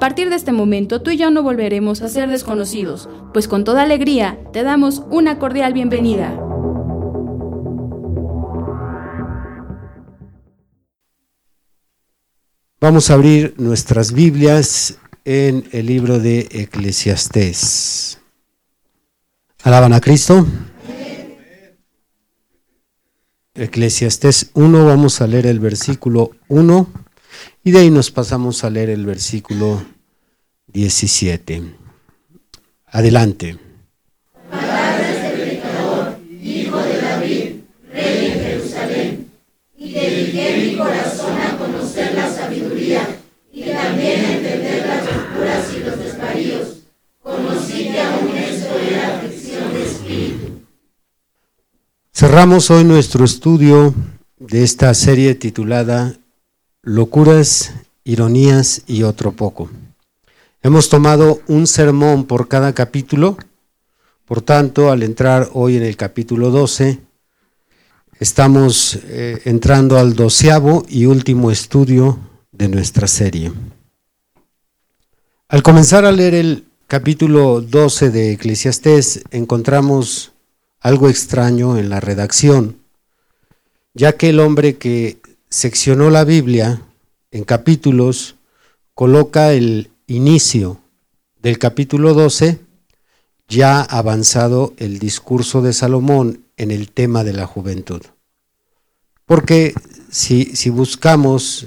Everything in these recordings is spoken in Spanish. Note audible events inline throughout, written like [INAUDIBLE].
A partir de este momento tú y yo no volveremos a ser desconocidos, pues con toda alegría te damos una cordial bienvenida. Vamos a abrir nuestras Biblias en el libro de Eclesiastés. ¿Alaban a Cristo? Eclesiastés 1, vamos a leer el versículo 1 y de ahí nos pasamos a leer el versículo 17. Adelante. Cerramos hoy nuestro estudio de esta serie titulada locuras, ironías y otro poco. Hemos tomado un sermón por cada capítulo, por tanto, al entrar hoy en el capítulo 12, estamos eh, entrando al doceavo y último estudio de nuestra serie. Al comenzar a leer el capítulo 12 de Eclesiastés, encontramos algo extraño en la redacción, ya que el hombre que seccionó la Biblia en capítulos, coloca el inicio del capítulo 12, ya avanzado el discurso de Salomón en el tema de la juventud. Porque si, si buscamos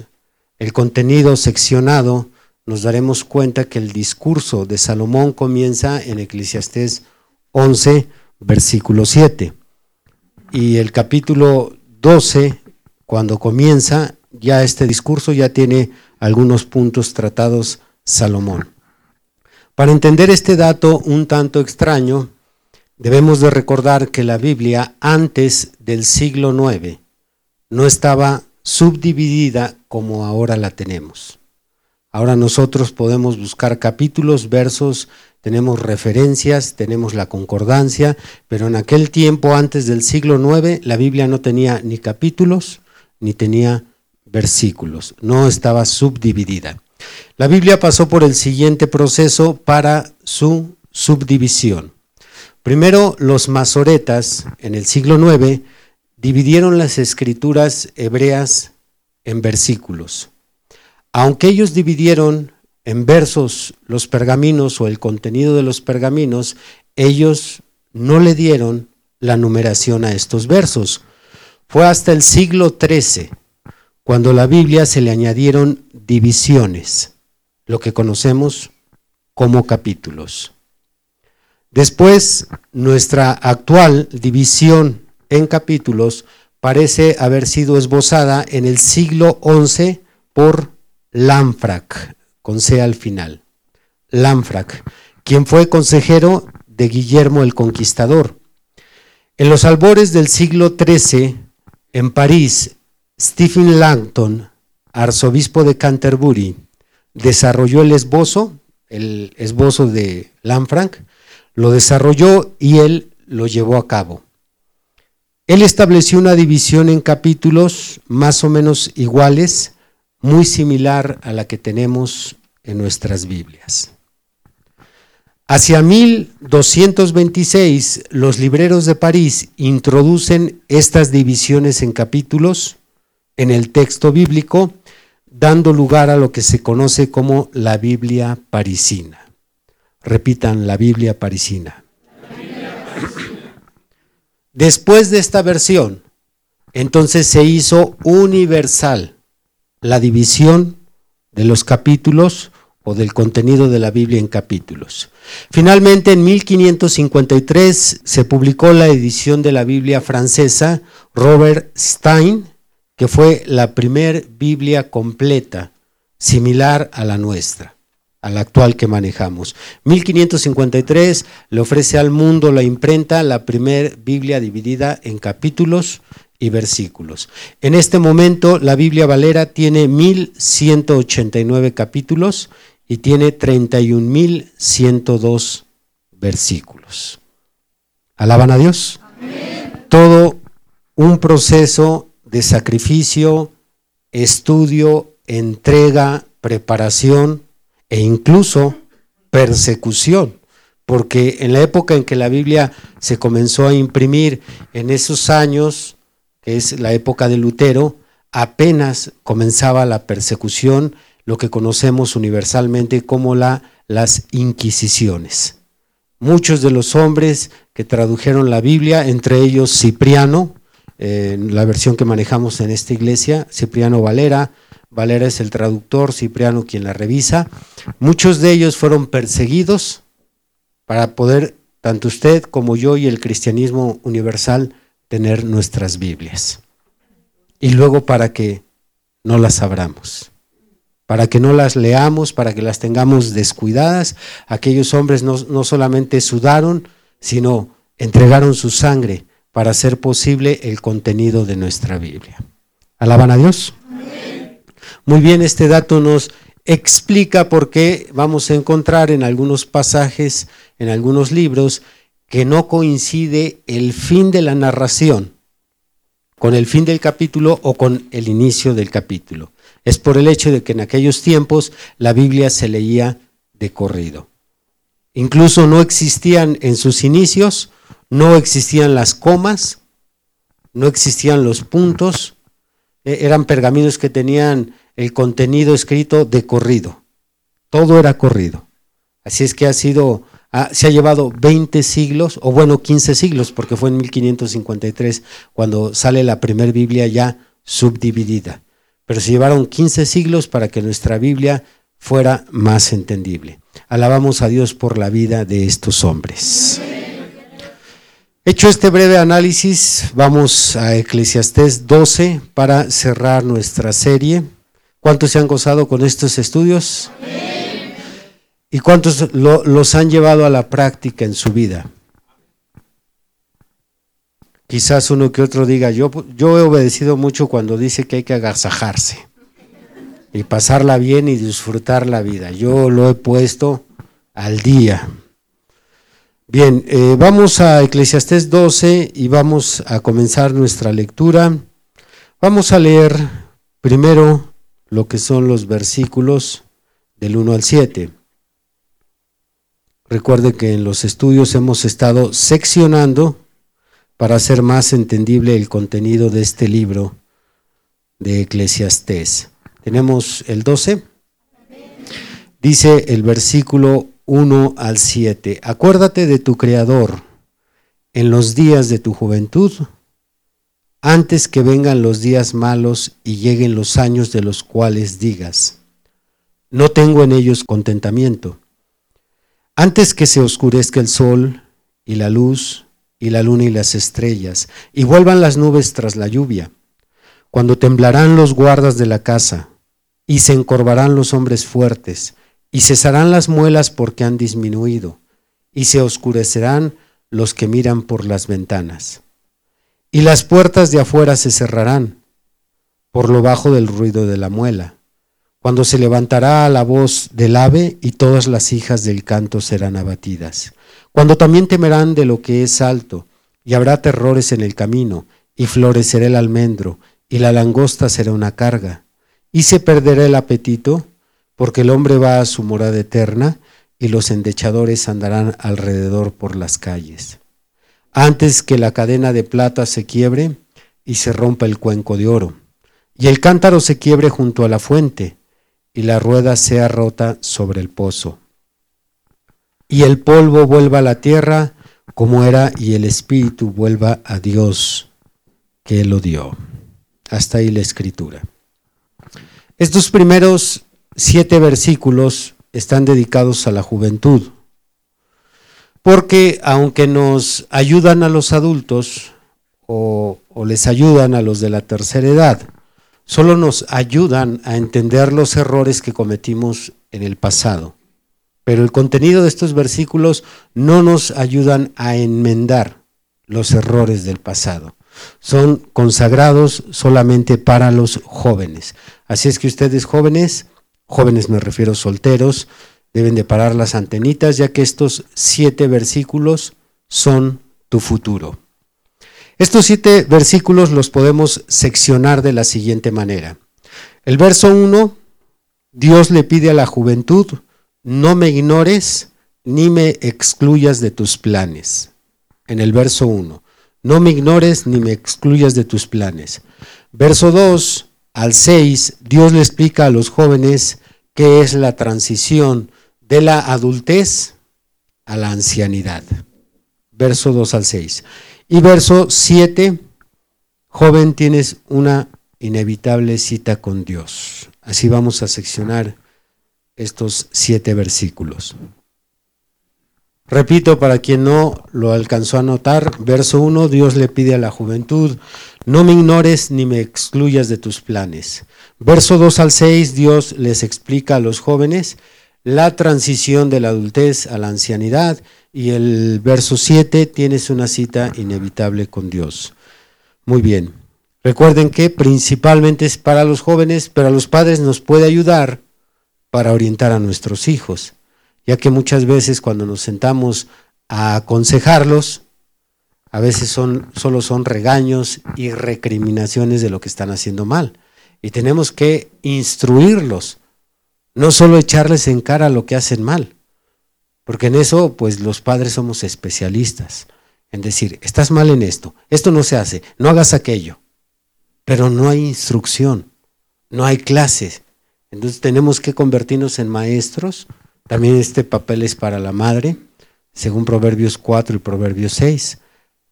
el contenido seccionado, nos daremos cuenta que el discurso de Salomón comienza en Eclesiastés 11, versículo 7. Y el capítulo 12 cuando comienza ya este discurso, ya tiene algunos puntos tratados Salomón. Para entender este dato un tanto extraño, debemos de recordar que la Biblia antes del siglo IX no estaba subdividida como ahora la tenemos. Ahora nosotros podemos buscar capítulos, versos, tenemos referencias, tenemos la concordancia, pero en aquel tiempo, antes del siglo IX, la Biblia no tenía ni capítulos, ni tenía versículos, no estaba subdividida. La Biblia pasó por el siguiente proceso para su subdivisión. Primero, los masoretas en el siglo IX dividieron las escrituras hebreas en versículos. Aunque ellos dividieron en versos los pergaminos o el contenido de los pergaminos, ellos no le dieron la numeración a estos versos. Fue hasta el siglo XIII cuando a la Biblia se le añadieron divisiones, lo que conocemos como capítulos. Después, nuestra actual división en capítulos parece haber sido esbozada en el siglo XI por Lanfrac, con C al final. Lanfrac, quien fue consejero de Guillermo el Conquistador. En los albores del siglo XIII, en París, Stephen Langton, arzobispo de Canterbury, desarrolló el esbozo, el esbozo de Lanfranc, lo desarrolló y él lo llevó a cabo. Él estableció una división en capítulos más o menos iguales, muy similar a la que tenemos en nuestras Biblias. Hacia 1226, los libreros de París introducen estas divisiones en capítulos en el texto bíblico, dando lugar a lo que se conoce como la Biblia parisina. Repitan, la Biblia parisina. Después de esta versión, entonces se hizo universal la división de los capítulos o del contenido de la Biblia en capítulos. Finalmente, en 1553 se publicó la edición de la Biblia francesa Robert Stein, que fue la primer Biblia completa, similar a la nuestra, a la actual que manejamos. 1553 le ofrece al mundo la imprenta, la primer Biblia dividida en capítulos y versículos. En este momento la Biblia Valera tiene 1189 capítulos y tiene 31.102 versículos. ¿Alaban a Dios? Todo un proceso de sacrificio, estudio, entrega, preparación e incluso persecución. Porque en la época en que la Biblia se comenzó a imprimir, en esos años, que es la época de Lutero, apenas comenzaba la persecución lo que conocemos universalmente como la, las inquisiciones. Muchos de los hombres que tradujeron la Biblia, entre ellos Cipriano, en la versión que manejamos en esta iglesia, Cipriano Valera, Valera es el traductor, Cipriano quien la revisa, muchos de ellos fueron perseguidos para poder, tanto usted como yo y el cristianismo universal, tener nuestras Biblias. Y luego para que no las abramos para que no las leamos, para que las tengamos descuidadas. Aquellos hombres no, solamente sudaron, sino entregaron su sangre para hacer posible el contenido de nuestra Biblia. ¿Alaban a Dios? Muy bien, este dato nos explica por qué vamos a encontrar en algunos pasajes, en algunos libros, que no coincide el fin de la narración con el fin del capítulo o con el inicio del capítulo es por el hecho de que en aquellos tiempos la Biblia se leía de corrido. Incluso no existían en sus inicios, no existían las comas, no existían los puntos, e, eran pergaminos que tenían el contenido escrito de corrido. Todo era corrido. Así es que ha sido, se ha llevado 20 siglos, o bueno, 15 siglos, porque fue en 1553 cuando sale la primera Biblia ya subdividida pero se llevaron 15 siglos para que nuestra Biblia fuera más entendible. Alabamos a Dios por la vida de estos hombres. Hecho este breve análisis, vamos a Eclesiastés 12 para cerrar nuestra serie. ¿Cuántos se han gozado con estos estudios? ¿Y cuántos los han llevado a la práctica en su vida? Quizás uno que otro diga, yo, yo he obedecido mucho cuando dice que hay que agasajarse y pasarla bien y disfrutar la vida. Yo lo he puesto al día. Bien, eh, vamos a Eclesiastés 12 y vamos a comenzar nuestra lectura. Vamos a leer primero lo que son los versículos del 1 al 7. Recuerde que en los estudios hemos estado seccionando para hacer más entendible el contenido de este libro de Eclesiastés. Tenemos el 12. Dice el versículo 1 al 7, acuérdate de tu Creador en los días de tu juventud, antes que vengan los días malos y lleguen los años de los cuales digas, no tengo en ellos contentamiento. Antes que se oscurezca el sol y la luz, y la luna y las estrellas, y vuelvan las nubes tras la lluvia, cuando temblarán los guardas de la casa, y se encorvarán los hombres fuertes, y cesarán las muelas porque han disminuido, y se oscurecerán los que miran por las ventanas. Y las puertas de afuera se cerrarán, por lo bajo del ruido de la muela, cuando se levantará la voz del ave y todas las hijas del canto serán abatidas cuando también temerán de lo que es alto, y habrá terrores en el camino, y florecerá el almendro, y la langosta será una carga, y se perderá el apetito, porque el hombre va a su morada eterna, y los endechadores andarán alrededor por las calles. Antes que la cadena de plata se quiebre y se rompa el cuenco de oro, y el cántaro se quiebre junto a la fuente, y la rueda sea rota sobre el pozo y el polvo vuelva a la tierra como era y el espíritu vuelva a Dios que lo dio. Hasta ahí la escritura. Estos primeros siete versículos están dedicados a la juventud. Porque aunque nos ayudan a los adultos o, o les ayudan a los de la tercera edad, solo nos ayudan a entender los errores que cometimos en el pasado. Pero el contenido de estos versículos no nos ayudan a enmendar los errores del pasado. Son consagrados solamente para los jóvenes. Así es que ustedes jóvenes, jóvenes me refiero solteros, deben de parar las antenitas ya que estos siete versículos son tu futuro. Estos siete versículos los podemos seccionar de la siguiente manera. El verso 1, Dios le pide a la juventud, no me ignores ni me excluyas de tus planes. En el verso 1, no me ignores ni me excluyas de tus planes. Verso 2 al 6, Dios le explica a los jóvenes qué es la transición de la adultez a la ancianidad. Verso 2 al 6. Y verso 7, joven, tienes una inevitable cita con Dios. Así vamos a seccionar estos siete versículos. Repito, para quien no lo alcanzó a notar, verso 1, Dios le pide a la juventud, no me ignores ni me excluyas de tus planes. Verso 2 al 6, Dios les explica a los jóvenes la transición de la adultez a la ancianidad y el verso 7 tienes una cita inevitable con Dios. Muy bien. Recuerden que principalmente es para los jóvenes, pero a los padres nos puede ayudar para orientar a nuestros hijos, ya que muchas veces cuando nos sentamos a aconsejarlos, a veces son, solo son regaños y recriminaciones de lo que están haciendo mal. Y tenemos que instruirlos, no solo echarles en cara lo que hacen mal. Porque en eso, pues los padres somos especialistas. En decir, estás mal en esto, esto no se hace, no hagas aquello. Pero no hay instrucción, no hay clases. Entonces tenemos que convertirnos en maestros. También este papel es para la madre, según Proverbios 4 y Proverbios 6.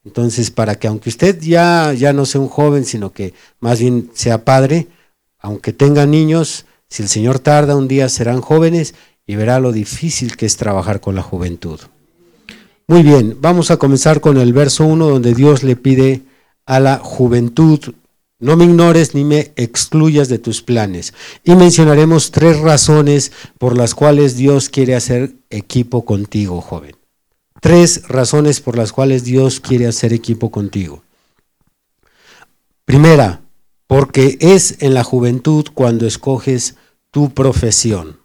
Entonces, para que aunque usted ya, ya no sea un joven, sino que más bien sea padre, aunque tenga niños, si el Señor tarda un día serán jóvenes y verá lo difícil que es trabajar con la juventud. Muy bien, vamos a comenzar con el verso 1 donde Dios le pide a la juventud, no me ignores ni me excluyas de tus planes. Y mencionaremos tres razones por las cuales Dios quiere hacer equipo contigo, joven. Tres razones por las cuales Dios quiere hacer equipo contigo. Primera, porque es en la juventud cuando escoges tu profesión.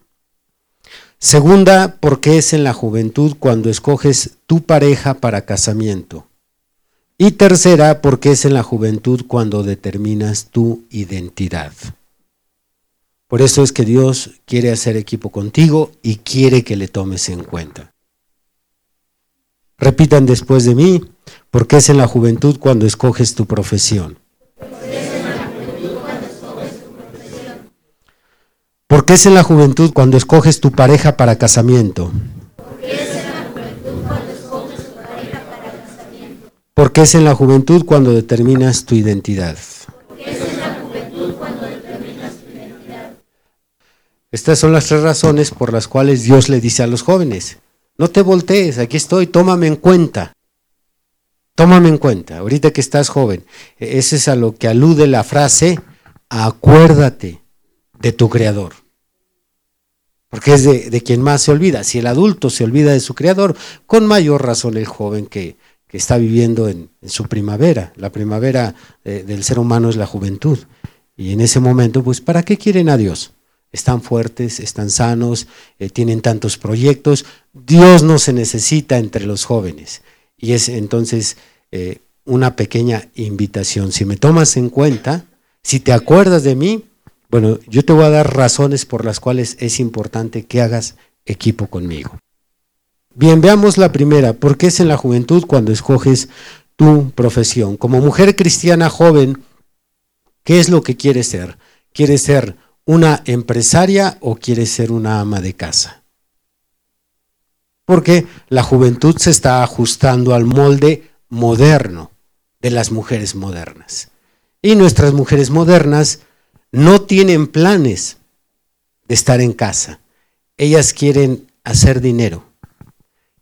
Segunda, porque es en la juventud cuando escoges tu pareja para casamiento. Y tercera, porque es en la juventud cuando determinas tu identidad. Por eso es que Dios quiere hacer equipo contigo y quiere que le tomes en cuenta. Repitan después de mí, porque es en la juventud cuando escoges tu profesión. Porque es en la juventud cuando escoges tu pareja para casamiento. Porque es en la juventud cuando determinas tu identidad. Estas son las tres razones por las cuales Dios le dice a los jóvenes, no te voltees, aquí estoy, tómame en cuenta. Tómame en cuenta, ahorita que estás joven. Ese es a lo que alude la frase, acuérdate de tu creador. Porque es de, quien más se olvida. Si el adulto se olvida de su creador, con mayor razón el joven que, está viviendo en, su primavera. La primavera eh, del ser humano es la juventud. Y en ese momento, pues, ¿para qué quieren a Dios? Están fuertes, están sanos, eh, tienen tantos proyectos. Dios no se necesita entre los jóvenes. Y es entonces eh, una pequeña invitación. Si me tomas en cuenta, si te acuerdas de mí, bueno, yo te voy a dar razones por las cuales es importante que hagas equipo conmigo. Bien, veamos la primera. ¿Por qué es en la juventud cuando escoges tu profesión? Como mujer cristiana joven, ¿qué es lo que quieres ser? ¿Quieres ser una empresaria o quieres ser una ama de casa? Porque la juventud se está ajustando al molde moderno de las mujeres modernas. Y nuestras mujeres modernas no tienen planes de estar en casa. ellas quieren hacer dinero.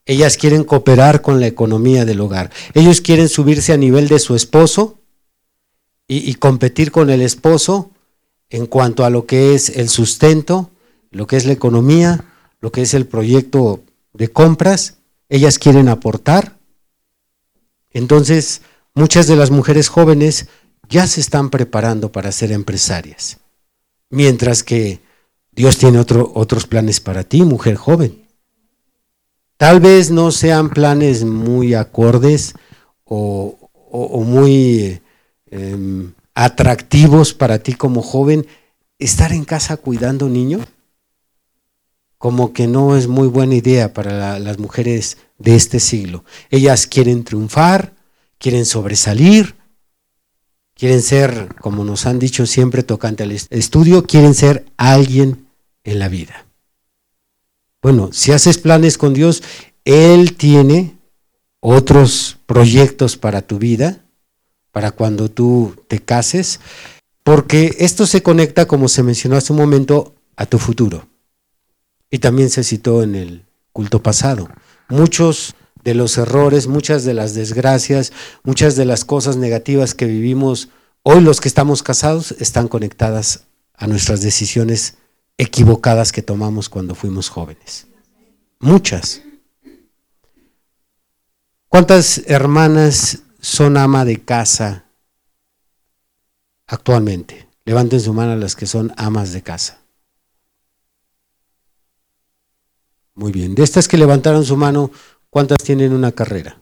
Ellas quieren cooperar con la economía del hogar. Ellos quieren subirse a nivel de su esposo y, competir con el esposo en cuanto a lo que es el sustento, lo que es la economía, lo que es el proyecto de compras. Ellas quieren aportar. Entonces, muchas de las mujeres jóvenes ya se están preparando para ser empresarias. Mientras que Dios tiene otro, otros planes para ti, mujer joven. Tal vez no sean planes muy acordes o, muy em, atractivos para ti como joven. Estar en casa cuidando niños, como que no es muy buena idea para las mujeres de este siglo. Ellas quieren triunfar, quieren sobresalir, quieren ser, como nos han dicho siempre tocante al estudio, quieren ser alguien en la vida. Bueno, si haces planes con Dios, Él tiene otros proyectos para tu vida, para cuando tú te cases, porque esto se conecta, como se mencionó hace un momento, a tu futuro. Y también se citó en el culto pasado. Muchos de los errores, muchas de las desgracias, muchas de las cosas negativas que vivimos hoy los que estamos casados están conectadas a nuestras decisiones equivocadas que tomamos cuando fuimos jóvenes. Muchas. ¿Cuántas hermanas son ama de casa actualmente? Levanten su mano a las que son amas de casa. Muy bien. De estas que levantaron su mano, ¿Cuántas tienen una carrera?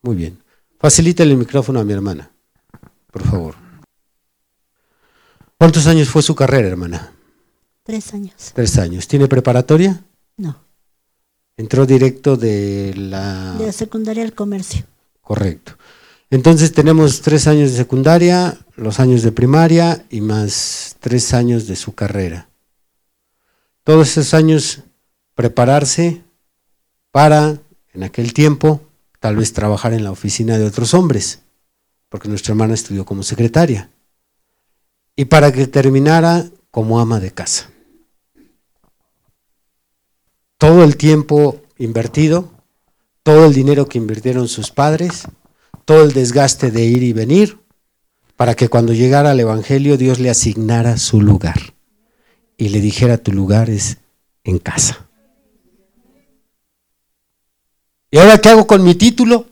Muy bien. Facilítale el micrófono a mi hermana, por favor. ¿Cuántos años fue su carrera, hermana? Tres años. Tres años. ¿Tiene preparatoria? No. Entró directo de la... De la secundaria al comercio. Correcto. Entonces tenemos tres años de secundaria, los años de primaria y más tres años de su carrera. Todos esos años prepararse para, en aquel tiempo, tal vez trabajar en la oficina de otros hombres, porque nuestra hermana estudió como secretaria, y para que terminara como ama de casa. Todo el tiempo invertido, todo el dinero que invirtieron sus padres, todo el desgaste de ir y venir, para que cuando llegara al Evangelio Dios le asignara su lugar y le dijera tu lugar es en casa. ¿Y ahora qué hago con mi título?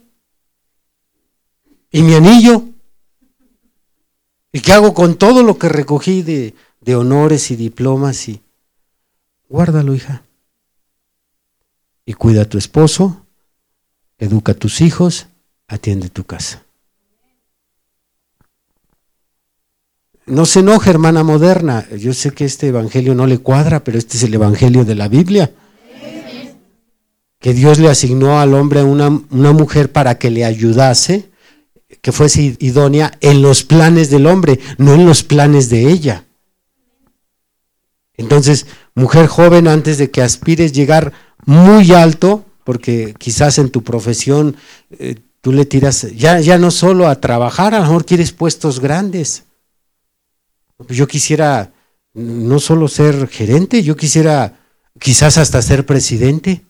¿Y mi anillo? ¿Y qué hago con todo lo que recogí de, de honores y diplomas? Y guárdalo, hija. Y cuida a tu esposo, educa a tus hijos, atiende tu casa. No se enoje, hermana moderna. Yo sé que este evangelio no le cuadra, pero este es el evangelio de la Biblia que Dios le asignó al hombre una, una mujer para que le ayudase, que fuese idónea en los planes del hombre, no en los planes de ella. Entonces, mujer joven, antes de que aspires llegar muy alto, porque quizás en tu profesión eh, tú le tiras, ya, ya no solo a trabajar, a lo mejor quieres puestos grandes. Yo quisiera no solo ser gerente, yo quisiera quizás hasta ser presidente.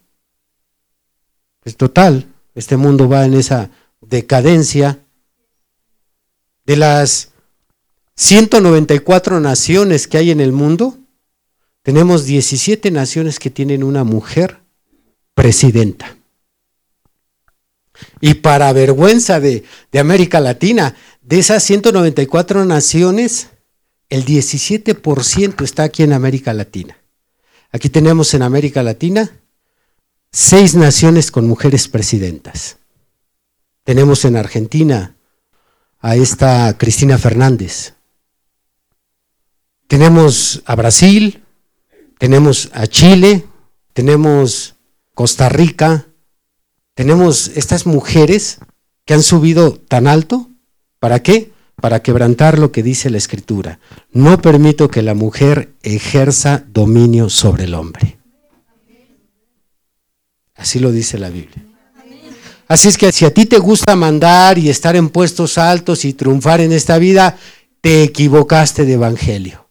Es total, este mundo va en esa decadencia. De las 194 naciones que hay en el mundo, tenemos 17 naciones que tienen una mujer presidenta. Y para vergüenza de, América Latina, de esas 194 naciones, el 17% está aquí en América Latina. Aquí tenemos en América Latina seis naciones con mujeres presidentas. Tenemos en Argentina a esta Cristina Fernández. Tenemos a Brasil, tenemos a Chile, tenemos Costa Rica, tenemos estas mujeres que han subido tan alto. ¿Para qué? Para quebrantar lo que dice la Escritura. No permito que la mujer ejerza dominio sobre el hombre. Así lo dice la Biblia. Así es que si a ti te gusta mandar y estar en puestos altos y triunfar en esta vida, te equivocaste de evangelio.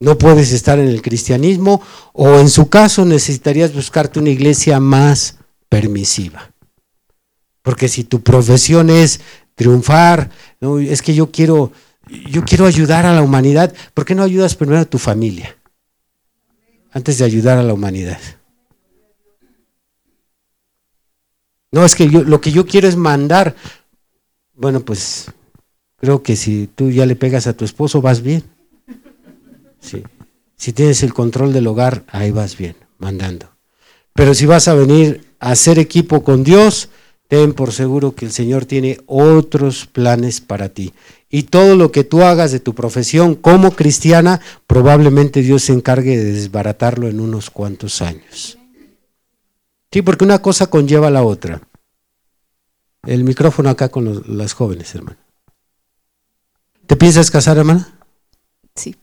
No puedes estar en el cristianismo o en su caso necesitarías buscarte una iglesia más permisiva. Porque si tu profesión es triunfar, es que yo quiero, yo quiero ayudar a la humanidad, ¿por qué no ayudas primero a tu familia? Antes de ayudar a la humanidad. No, es que yo, lo que yo quiero es mandar. Bueno, pues creo que si tú ya le pegas a tu esposo, vas bien. Si tienes el control del hogar, ahí vas bien, mandando. Pero si vas a venir a hacer equipo con Dios, ten por seguro que el Señor tiene otros planes para ti. Y todo lo que tú hagas de tu profesión como cristiana, probablemente Dios se encargue de desbaratarlo en unos cuantos años. Sí, porque una cosa conlleva a la otra. El micrófono acá con las jóvenes, hermano. ¿Te piensas casar, hermana? Sí.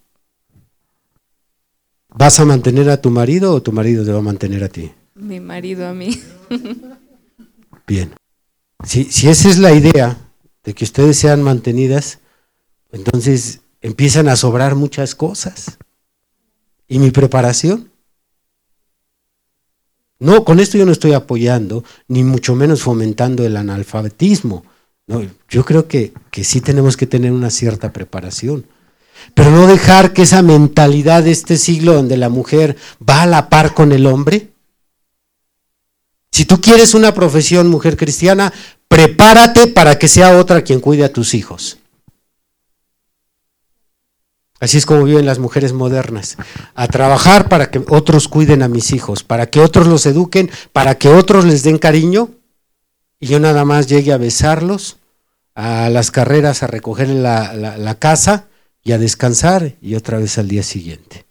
¿Vas a mantener a tu marido o tu marido te va a mantener a ti? Mi marido a mí. [LAUGHS] Bien. Si, si esa es la idea de que ustedes sean mantenidas, entonces empiezan a sobrar muchas cosas. ¿Y mi preparación? No, con esto yo no estoy apoyando, ni mucho menos fomentando el analfabetismo. No, yo creo que, que sí tenemos que tener una cierta preparación pero no dejar que esa mentalidad de este siglo donde la mujer va a la par con el hombre. Si tú quieres una profesión mujer cristiana, prepárate para que sea otra quien cuide a tus hijos. Así es como viven las mujeres modernas, a trabajar para que otros cuiden a mis hijos, para que otros los eduquen, para que otros les den cariño y yo nada más llegue a besarlos, a las carreras, a recoger la, la, casa y a descansar y otra vez al día siguiente.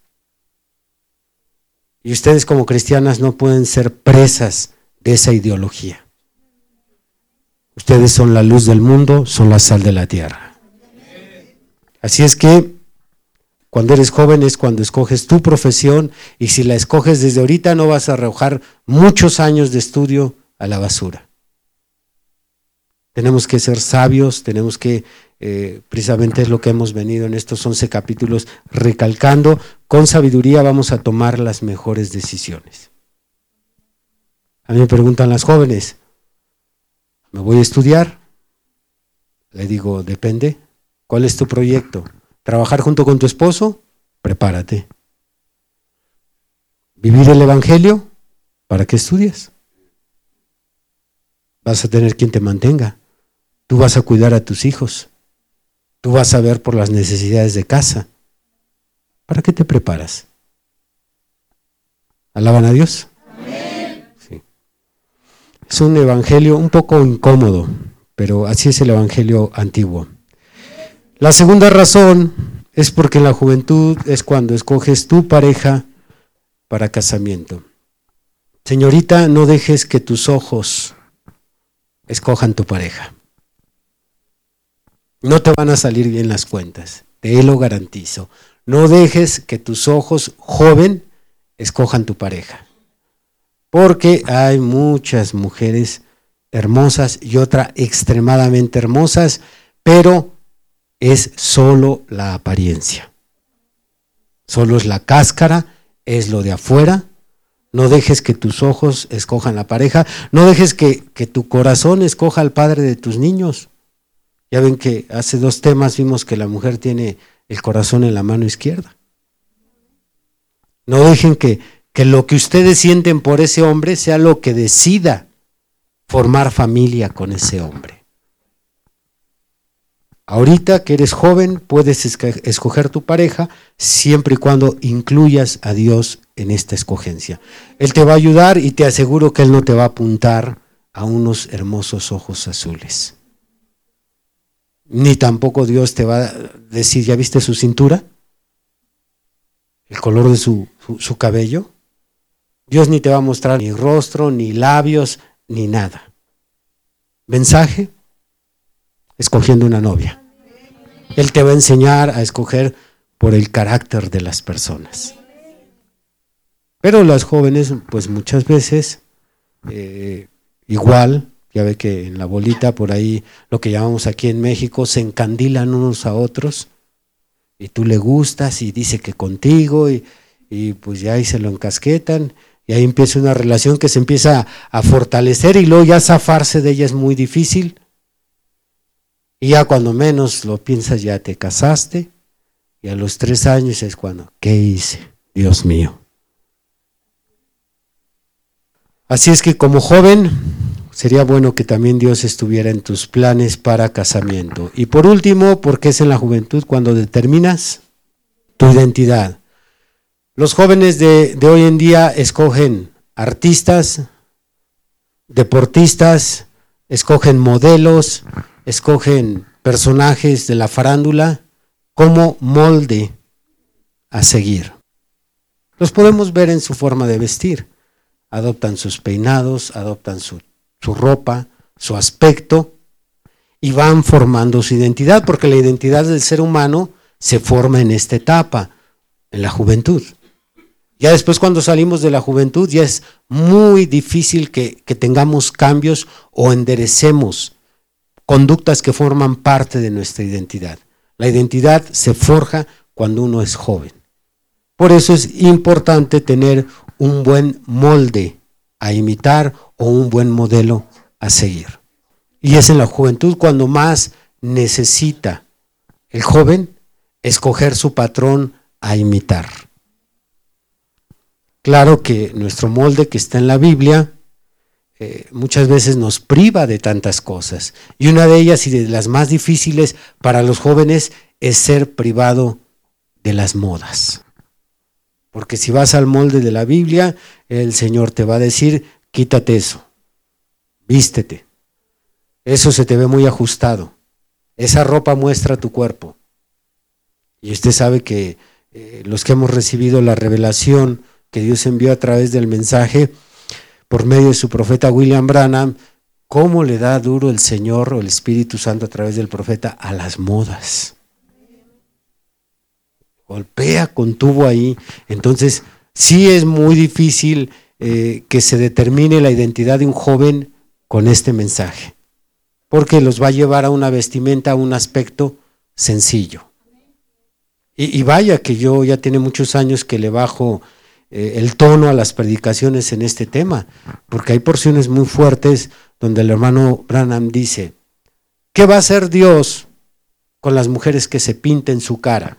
Y ustedes como cristianas no pueden ser presas de esa ideología. Ustedes son la luz del mundo, son la sal de la tierra. Así es que cuando eres joven es cuando escoges tu profesión y si la escoges desde ahorita no vas a arrojar muchos años de estudio a la basura. Tenemos que ser sabios, tenemos que eh, precisamente es lo que hemos venido en estos 11 capítulos recalcando, con sabiduría vamos a tomar las mejores decisiones. A mí me preguntan las jóvenes, ¿me voy a estudiar? Le digo, depende. ¿Cuál es tu proyecto? ¿Trabajar junto con tu esposo? Prepárate. ¿Vivir el Evangelio? ¿Para qué estudias? Vas a tener quien te mantenga. Tú vas a cuidar a tus hijos. Tú vas a ver por las necesidades de casa. ¿Para qué te preparas? ¿Alaban a Dios? Sí. Es un evangelio un poco incómodo, pero así es el evangelio antiguo. La segunda razón es porque la juventud es cuando escoges tu pareja para casamiento. Señorita, no dejes que tus ojos escojan tu pareja no te van a salir bien las cuentas, te lo garantizo. No dejes que tus ojos, joven, escojan tu pareja. Porque hay muchas mujeres hermosas y otras extremadamente hermosas, pero es solo la apariencia. Solo es la cáscara, es lo de afuera. No dejes que tus ojos escojan la pareja. No dejes que, que tu corazón escoja al padre de tus niños. Ya ven que hace dos temas vimos que la mujer tiene el corazón en la mano izquierda. No dejen que, que lo que ustedes sienten por ese hombre sea lo que decida formar familia con ese hombre. Ahorita que eres joven, puedes escoger tu pareja siempre y cuando incluyas a Dios en esta escogencia. Él te va a ayudar y te aseguro que Él no te va a apuntar a unos hermosos ojos azules ni tampoco Dios te va a decir, ¿ya viste su cintura? ¿El color de su, su, cabello? Dios ni te va a mostrar ni rostro, ni labios, ni nada. Mensaje, escogiendo una novia. Él te va a enseñar a escoger por el carácter de las personas. Pero las jóvenes, pues muchas veces, eh, igual, ya ve que en la bolita por ahí, lo que llamamos aquí en México, se encandilan unos a otros y tú le gustas y dice que contigo y, y pues ya ahí se lo encasquetan y ahí empieza una relación que se empieza a fortalecer y luego ya zafarse de ella es muy difícil. Y ya cuando menos lo piensas ya te casaste y a los tres años es cuando, ¿qué hice? Dios mío. Así es que como joven sería bueno que también Dios estuviera en tus planes para casamiento. Y por último, porque es en la juventud cuando determinas tu identidad. Los jóvenes de, de hoy en día escogen artistas, deportistas, escogen modelos, escogen personajes de la farándula como molde a seguir. Los podemos ver en su forma de vestir. Adoptan sus peinados, adoptan su, su ropa, su aspecto y van formando su identidad, porque la identidad del ser humano se forma en esta etapa, en la juventud. Ya después cuando salimos de la juventud ya es muy difícil que, que tengamos cambios o enderecemos conductas que forman parte de nuestra identidad. La identidad se forja cuando uno es joven. Por eso es importante tener un buen molde a imitar o un buen modelo a seguir. Y es en la juventud cuando más necesita el joven escoger su patrón a imitar. Claro que nuestro molde que está en la Biblia eh, muchas veces nos priva de tantas cosas. Y una de ellas y de las más difíciles para los jóvenes es ser privado de las modas. Porque si vas al molde de la Biblia, el Señor te va a decir, quítate eso, vístete. Eso se te ve muy ajustado. Esa ropa muestra tu cuerpo. Y usted sabe que eh, los que hemos recibido la revelación, que Dios envió a través del mensaje por medio de su profeta William Branham, cómo le da duro el Señor o el Espíritu Santo a través del profeta a las modas. Golpea con tubo ahí. Entonces, sí es muy difícil eh, que se determine la identidad de un joven con este mensaje, porque los va a llevar a una vestimenta, a un aspecto sencillo. Y, y vaya que yo ya tiene muchos años que le bajo eh, el tono a las predicaciones en este tema, porque hay porciones muy fuertes donde el hermano Branham dice, ¿qué va a hacer Dios con las mujeres que se pinten su cara,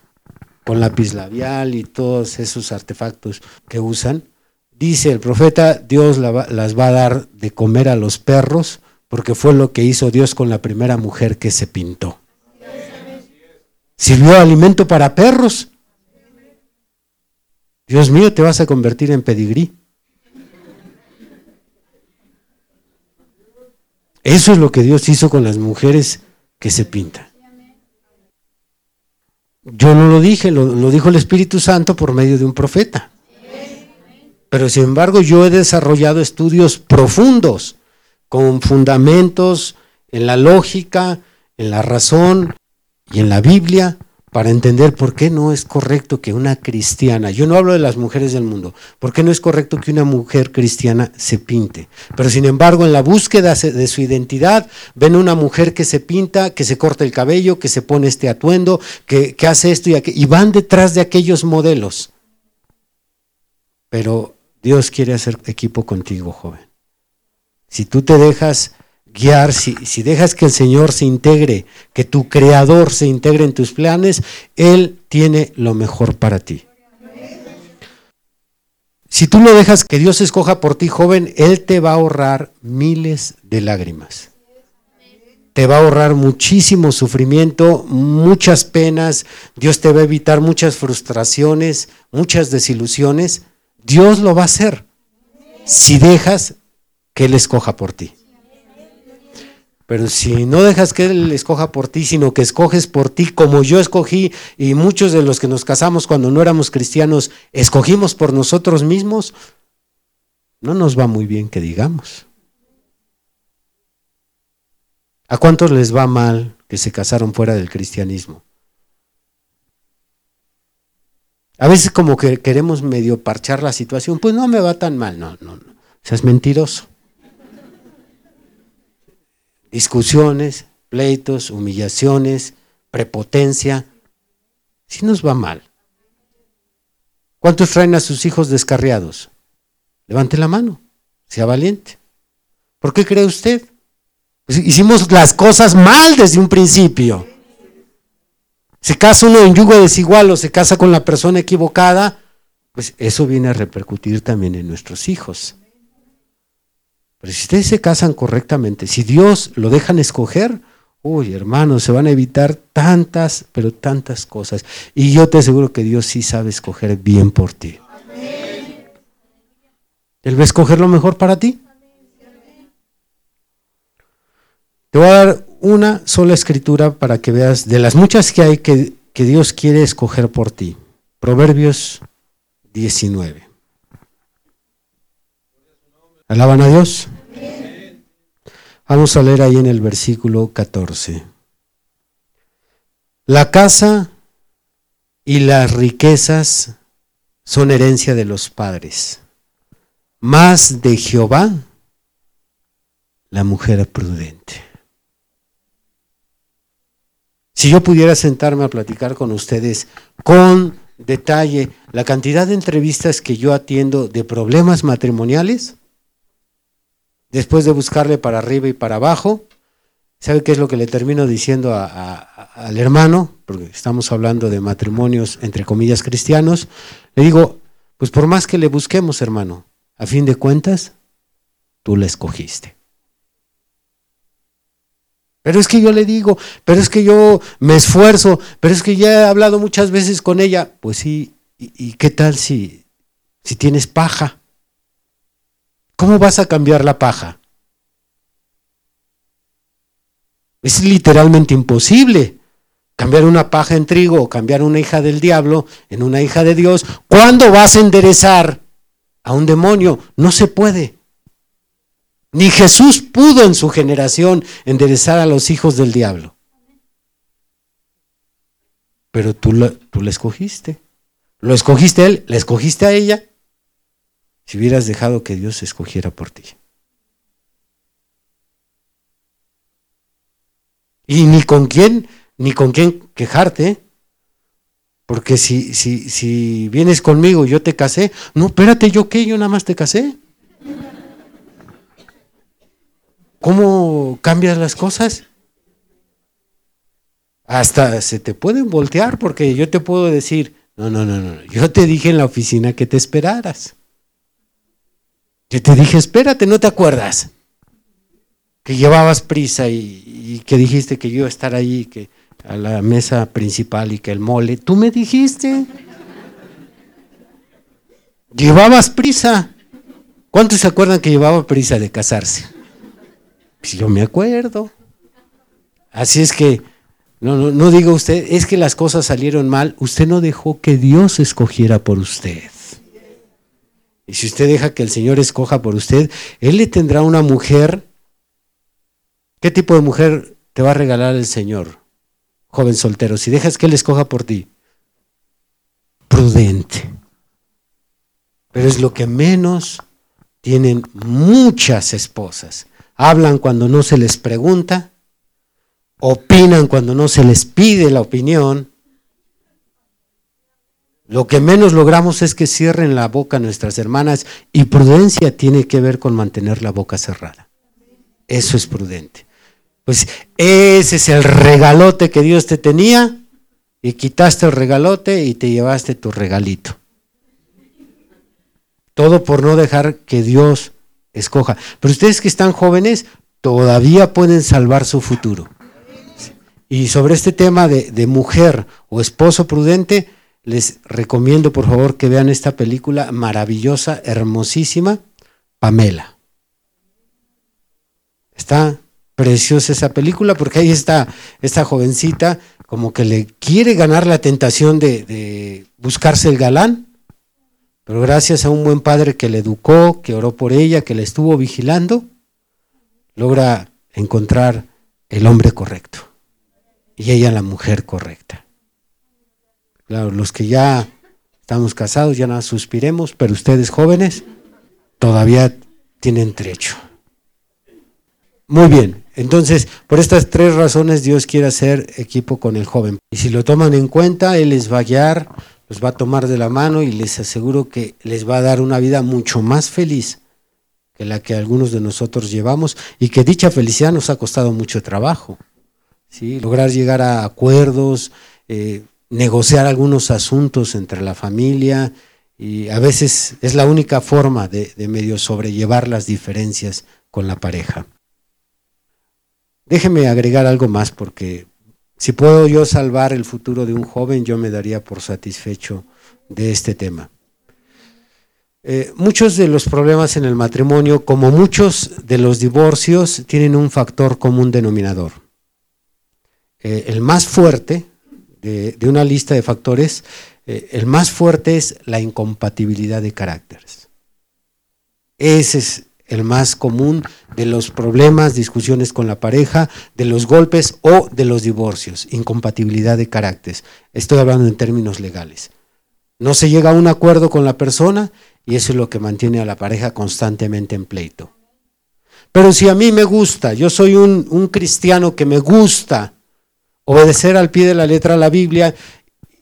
con lápiz labial y todos esos artefactos que usan? Dice el profeta, Dios las va a dar de comer a los perros, porque fue lo que hizo Dios con la primera mujer que se pintó. Sirvió alimento para perros. Dios mío, te vas a convertir en pedigrí. Eso es lo que Dios hizo con las mujeres que se pintan. Yo no lo dije, lo, lo, dijo el Espíritu Santo por medio de un profeta. Pero sin embargo yo he desarrollado estudios profundos, con fundamentos en la lógica, en la razón y en la Biblia, para entender por qué no es correcto que una cristiana, yo no hablo de las mujeres del mundo, por qué no es correcto que una mujer cristiana se pinte. Pero sin embargo, en la búsqueda de su identidad, ven una mujer que se pinta, que se corta el cabello, que se pone este atuendo, que, hace esto y aquello, y van detrás de aquellos modelos. Pero Dios quiere hacer equipo contigo, joven. Si tú te dejas guiar, si, dejas que el Señor se integre, que tu creador se integre en tus planes, Él tiene lo mejor para ti. Si tú lo dejas que Dios escoja por ti, joven, Él te va a ahorrar miles de lágrimas. Te va a ahorrar muchísimo sufrimiento, muchas penas. Dios te va a evitar muchas frustraciones, muchas desilusiones. Dios lo va a hacer si dejas que Él escoja por ti. Pero si no dejas que Él escoja por ti, sino que escoges por ti como yo escogí y muchos de los que nos casamos cuando no éramos cristianos escogimos por nosotros mismos, no nos va muy bien que digamos. ¿A cuántos les va mal que se casaron fuera del cristianismo? A veces como que queremos medio parchar la situación, pues no me va tan mal, no, no, no, seas mentiroso discusiones, pleitos, humillaciones, prepotencia. Si nos va mal. ¿Cuántos traen a sus hijos descarriados? Levante la mano, sea valiente. ¿Por qué cree usted? Pues hicimos las cosas mal desde un principio. Se casa uno en yugo desigual o se casa con la persona equivocada, pues eso viene a repercutir también en nuestros hijos. Pero si ustedes se casan correctamente, si Dios lo dejan escoger, uy, hermanos, se van a evitar tantas, pero tantas cosas. Y yo te aseguro que Dios sí sabe escoger bien por ti. Él va a escoger lo mejor para ti. Te voy a dar una sola escritura para que veas de las muchas que hay que, que Dios quiere escoger por ti. Proverbios 19. ¿Alaban a Dios? Vamos a leer ahí en el versículo 14. La casa y las riquezas son herencia de los padres, más de Jehová la mujer prudente. Si yo pudiera sentarme a platicar con ustedes con detalle la cantidad de entrevistas que yo atiendo de problemas matrimoniales, después de buscarle para arriba y para abajo, ¿sabe qué es lo que le termino diciendo al hermano? Porque estamos hablando de matrimonios, entre comillas, cristianos. Le digo, pues por más que le busquemos, hermano, a fin de cuentas, tú la escogiste. Pero es que yo le digo, pero es que yo me esfuerzo, pero es que ya he hablado muchas veces con ella. Pues sí, ¿y, y qué tal si, si tienes paja? ¿Cómo vas a cambiar la paja? Es literalmente imposible cambiar una paja en trigo o cambiar una hija del diablo en una hija de Dios. ¿Cuándo vas a enderezar a un demonio? No se puede. Ni Jesús pudo en su generación enderezar a los hijos del diablo. Pero tú la, tú la escogiste. Lo escogiste a él, la escogiste a ella. Si hubieras dejado que Dios escogiera por ti. Y ni con quién, ni con quién quejarte. Porque si, si, si vienes conmigo y yo te casé, no, espérate, ¿yo qué? Yo nada más te casé. ¿Cómo cambias las cosas? Hasta se te pueden voltear porque yo te puedo decir, no, no, no, no, yo te dije en la oficina que te esperaras. Yo te dije, espérate, ¿no te acuerdas? Que llevabas prisa y, y que dijiste que yo iba a estar ahí, que a la mesa principal y que el mole, tú me dijiste. Llevabas prisa. ¿Cuántos se acuerdan que llevaba prisa de casarse? Pues yo me acuerdo. Así es que, no, no, no diga usted, es que las cosas salieron mal. Usted no dejó que Dios escogiera por usted. Y si usted deja que el Señor escoja por usted, Él le tendrá una mujer. ¿Qué tipo de mujer te va a regalar el Señor, joven soltero? Si dejas que Él escoja por ti. Prudente. Pero es lo que menos tienen muchas esposas. Hablan cuando no se les pregunta, opinan cuando no se les pide la opinión. Lo que menos logramos es que cierren la boca nuestras hermanas y prudencia tiene que ver con mantener la boca cerrada. Eso es prudente. Pues ese es el regalote que Dios te tenía y quitaste el regalote y te llevaste tu regalito. Todo por no dejar que Dios escoja. Pero ustedes que están jóvenes todavía pueden salvar su futuro. Y sobre este tema de, de, mujer o esposo prudente, les recomiendo por favor que vean esta película maravillosa, hermosísima, Pamela. Está preciosa esa película porque ahí está esta jovencita como que le quiere ganar la tentación de, buscarse el galán, pero gracias a un buen padre que le educó, que oró por ella, que le estuvo vigilando, logra encontrar el hombre correcto y ella la mujer correcta. Claro, los que ya estamos casados ya nada suspiremos, pero ustedes jóvenes todavía tienen trecho. Muy bien, Entonces, por estas tres razones Dios quiere hacer equipo con el joven. Y si lo toman en cuenta, Él les va a guiar, los va a tomar de la mano y les aseguro que les va a dar una vida mucho más feliz que la que algunos de nosotros llevamos y que dicha felicidad nos ha costado mucho trabajo. ¿sí? Lograr llegar a acuerdos, eh, negociar algunos asuntos entre la familia y a veces es la única forma de, medio sobrellevar las diferencias con la pareja. Déjeme agregar algo más porque si puedo yo salvar el futuro de un joven, yo me daría por satisfecho de este tema. Eh, muchos de los problemas en el matrimonio, como muchos de los divorcios, tienen un factor común denominador. Eh, el más fuerte de, una lista de factores, eh, el más fuerte es la incompatibilidad de caracteres. Ese es el más común de los problemas, discusiones con la pareja, de los golpes o de los divorcios, incompatibilidad de caracteres. Estoy hablando en términos legales. No se llega a un acuerdo con la persona y eso es lo que mantiene a la pareja constantemente en pleito. Pero si a mí me gusta, yo soy un, un cristiano que me gusta obedecer al pie de la letra la Biblia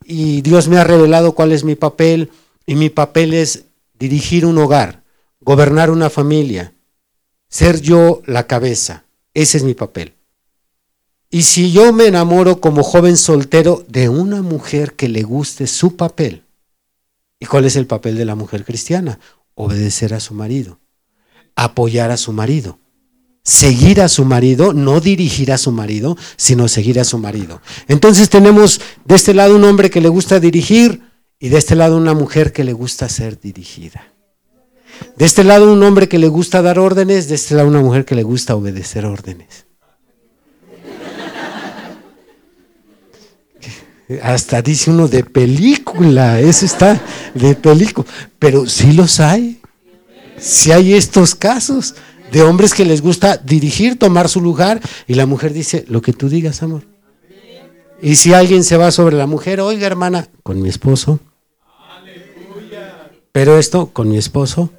y Dios me ha revelado cuál es mi papel y mi papel es dirigir un hogar gobernar una familia, ser yo la cabeza. Ese es mi papel. Y si yo me enamoro como joven soltero de una mujer que le guste su papel, ¿y cuál es el papel de la mujer cristiana? Obedecer a su marido, apoyar a su marido, seguir a su marido, no dirigir a su marido, sino seguir a su marido. Entonces tenemos de este lado un hombre que le gusta dirigir y de este lado una mujer que le gusta ser dirigida. De este lado un hombre que le gusta dar órdenes, de este lado una mujer que le gusta obedecer órdenes. Hasta dice uno de película, eso está de película. Pero sí los hay. Sí hay estos casos de hombres que les gusta dirigir, tomar su lugar y la mujer dice, lo que tú digas, amor. Y si alguien se va sobre la mujer, oiga hermana, con mi esposo. Pero esto, con mi esposo.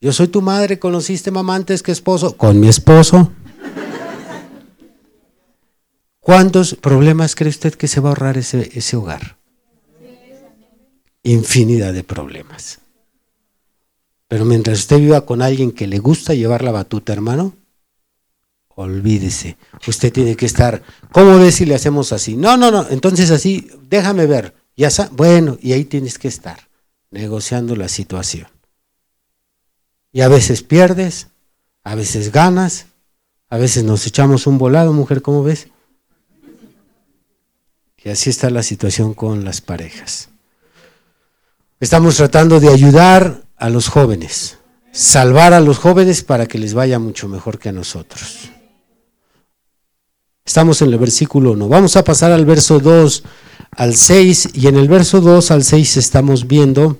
Yo soy tu madre, conociste mamá antes que esposo. Con mi esposo. ¿Cuántos problemas cree usted que se va a ahorrar ese, ese hogar? Infinidad de problemas. Pero mientras usted viva con alguien que le gusta llevar la batuta, hermano, olvídese. Usted tiene que estar, ¿cómo ves si le hacemos así? No, no, no, entonces así, déjame ver. Ya bueno, y ahí tienes que estar, negociando la situación. Y a veces pierdes, a veces ganas, a veces nos echamos un volado, mujer, ¿cómo ves? Y así está la situación con las parejas. Estamos tratando de ayudar a los jóvenes, salvar a los jóvenes para que les vaya mucho mejor que a nosotros. Estamos en el versículo 1. Vamos a pasar al verso 2 al 6 y en el verso 2 al 6 estamos viendo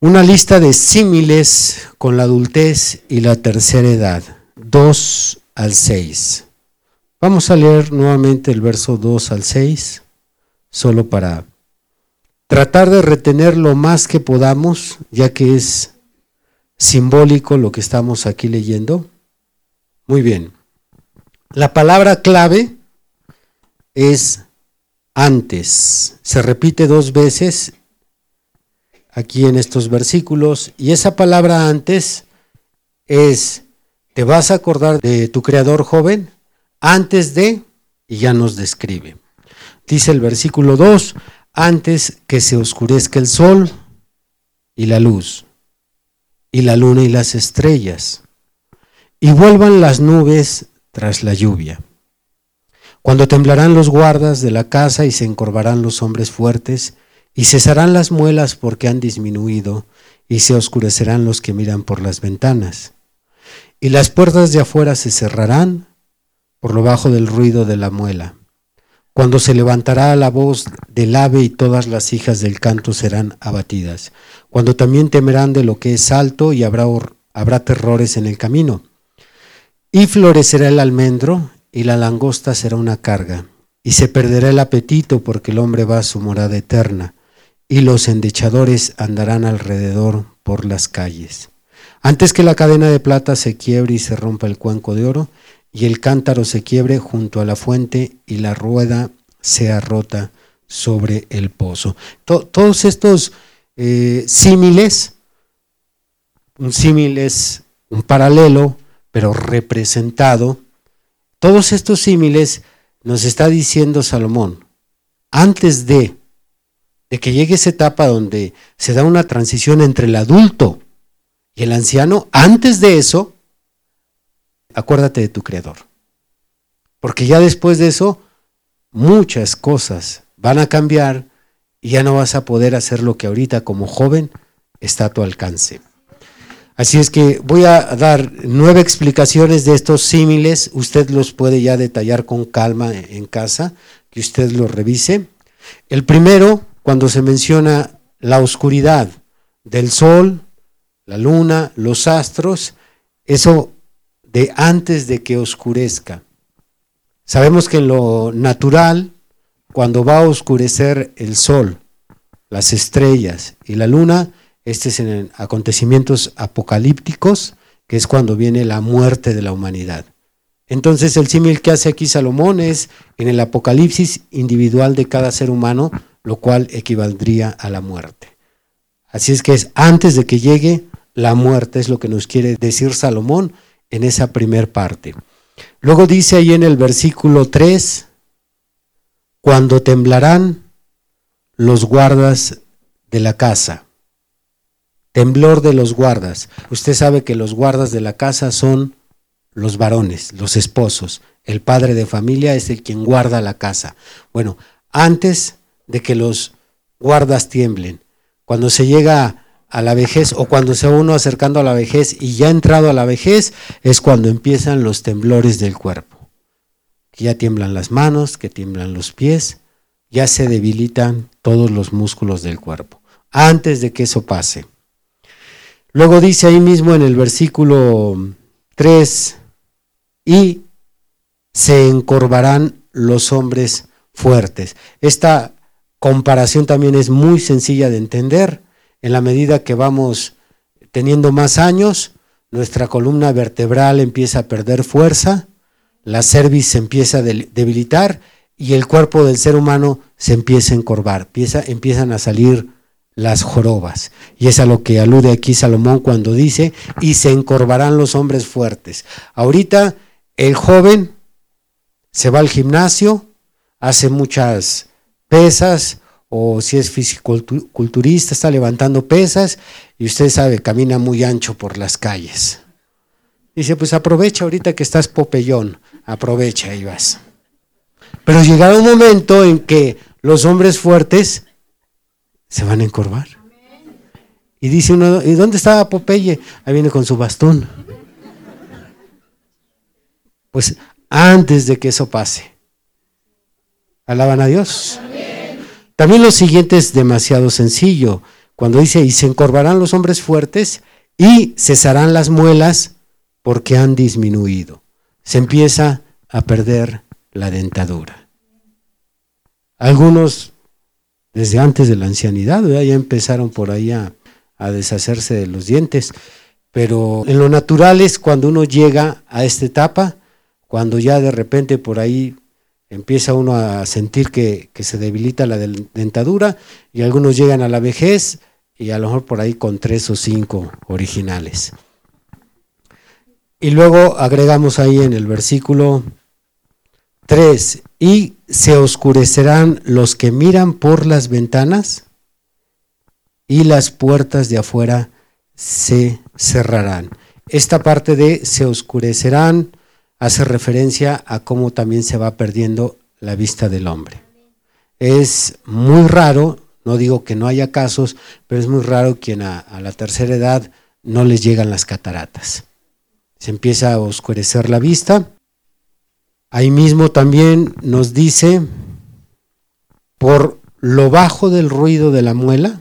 una lista de símiles con la adultez y la tercera edad, 2 al 6. Vamos a leer nuevamente el verso 2 al 6, solo para tratar de retener lo más que podamos, ya que es simbólico lo que estamos aquí leyendo. Muy bien. La palabra clave es antes. Se repite dos veces aquí en estos versículos. Y esa palabra antes es, ¿te vas a acordar de tu creador joven? Antes de, y ya nos describe. Dice el versículo 2, antes que se oscurezca el sol y la luz, y la luna y las estrellas, y vuelvan las nubes tras la lluvia. Cuando temblarán los guardas de la casa y se encorvarán los hombres fuertes, y cesarán las muelas porque han disminuido, y se oscurecerán los que miran por las ventanas. Y las puertas de afuera se cerrarán por lo bajo del ruido de la muela. Cuando se levantará la voz del ave y todas las hijas del canto serán abatidas. Cuando también temerán de lo que es alto y habrá, habrá terrores en el camino. Y florecerá el almendro y la langosta será una carga. Y se perderá el apetito porque el hombre va a su morada eterna y los endechadores andarán alrededor por las calles. Antes que la cadena de plata se quiebre y se rompa el cuenco de oro, y el cántaro se quiebre junto a la fuente y la rueda sea rota sobre el pozo. todos estos eh, símiles, un símil es un paralelo, pero representado, todos estos símiles nos está diciendo Salomón, antes de, de que llegue esa etapa donde se da una transición entre el adulto y el anciano, antes de eso, acuérdate de tu creador. Porque ya después de eso, muchas cosas van a cambiar y ya no vas a poder hacer lo que ahorita como joven está a tu alcance. Así es que voy a dar nueve explicaciones de estos símiles. Usted los puede ya detallar con calma en casa, que usted los revise. El primero, cuando se menciona la oscuridad del sol, la luna, los astros, eso de antes de que oscurezca. Sabemos que en lo natural, cuando va a oscurecer el sol, las estrellas y la luna, este es en acontecimientos apocalípticos, que es cuando viene la muerte de la humanidad. Entonces el símil que hace aquí Salomón es en el apocalipsis individual de cada ser humano, lo cual equivaldría a la muerte. Así es que es antes de que llegue la muerte, es lo que nos quiere decir Salomón en esa primer parte. Luego dice ahí en el versículo 3, cuando temblarán los guardas de la casa temblor de los guardas. Usted sabe que los guardas de la casa son los varones, los esposos. El padre de familia es el quien guarda la casa. Bueno, antes de que los guardas tiemblen, cuando se llega a la vejez o cuando se uno acercando a la vejez y ya entrado a la vejez, es cuando empiezan los temblores del cuerpo. Ya tiemblan las manos, que tiemblan los pies, ya se debilitan todos los músculos del cuerpo. Antes de que eso pase. Luego dice ahí mismo en el versículo 3, y se encorvarán los hombres fuertes. Esta comparación también es muy sencilla de entender. En la medida que vamos teniendo más años, nuestra columna vertebral empieza a perder fuerza, la cerviz se empieza a debilitar y el cuerpo del ser humano se empieza a encorvar, empieza, empiezan a salir las jorobas. Y es a lo que alude aquí Salomón cuando dice, y se encorvarán los hombres fuertes. Ahorita el joven se va al gimnasio, hace muchas pesas, o si es fisiculturista, está levantando pesas, y usted sabe, camina muy ancho por las calles. Dice, pues aprovecha ahorita que estás popellón, aprovecha y vas. Pero llegará un momento en que los hombres fuertes se van a encorvar. Y dice uno, ¿y dónde estaba Popeye? Ahí viene con su bastón. Pues antes de que eso pase. Alaban a Dios. También lo siguiente es demasiado sencillo. Cuando dice, y se encorvarán los hombres fuertes y cesarán las muelas porque han disminuido. Se empieza a perder la dentadura. Algunos desde antes de la ancianidad, ya empezaron por ahí a, deshacerse de los dientes. Pero en lo natural es cuando uno llega a esta etapa, cuando ya de repente por ahí empieza uno a sentir que, se debilita la dentadura y algunos llegan a la vejez y a lo mejor por ahí con tres o cinco originales. Y luego agregamos ahí en el versículo 3. Y se oscurecerán los que miran por las ventanas y las puertas de afuera se cerrarán. Esta parte de se oscurecerán hace referencia a cómo también se va perdiendo la vista del hombre. Es muy raro, no digo que no haya casos, pero es muy raro quien a, a la tercera edad no les llegan las cataratas. Se empieza a oscurecer la vista Ahí mismo también nos dice, por lo bajo del ruido de la muela,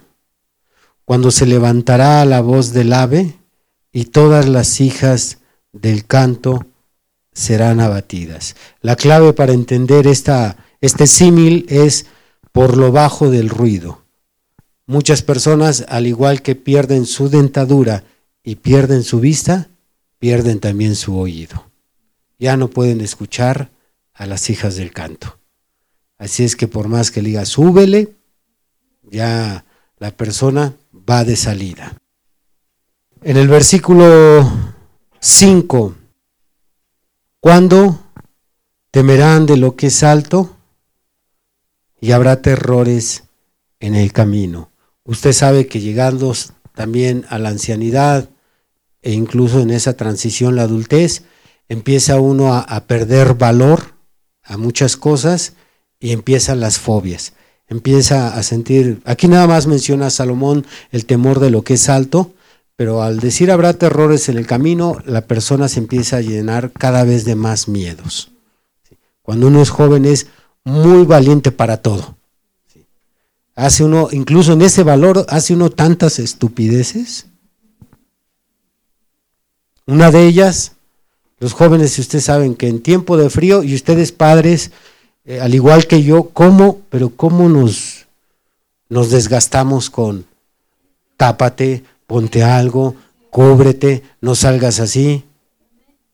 cuando se levantará la voz del ave y todas las hijas del canto serán abatidas. La clave para entender esta, este símil es por lo bajo del ruido. Muchas personas, al igual que pierden su dentadura y pierden su vista, pierden también su oído. Ya no pueden escuchar a las hijas del canto. Así es que por más que le diga súbele, ya la persona va de salida. En el versículo 5, ¿cuándo temerán de lo que es alto y habrá terrores en el camino? Usted sabe que llegando también a la ancianidad e incluso en esa transición, la adultez, empieza uno a, a perder valor a muchas cosas y empiezan las fobias. Empieza a sentir, aquí nada más menciona Salomón el temor de lo que es alto, pero al decir habrá terrores en el camino, la persona se empieza a llenar cada vez de más miedos. Cuando uno es joven es muy valiente para todo. Hace uno, incluso en ese valor, hace uno tantas estupideces. Una de ellas, los jóvenes, si ustedes saben que en tiempo de frío, y ustedes padres, eh, al igual que yo, ¿cómo? Pero ¿cómo nos, nos desgastamos con tápate, ponte algo, cúbrete, no salgas así?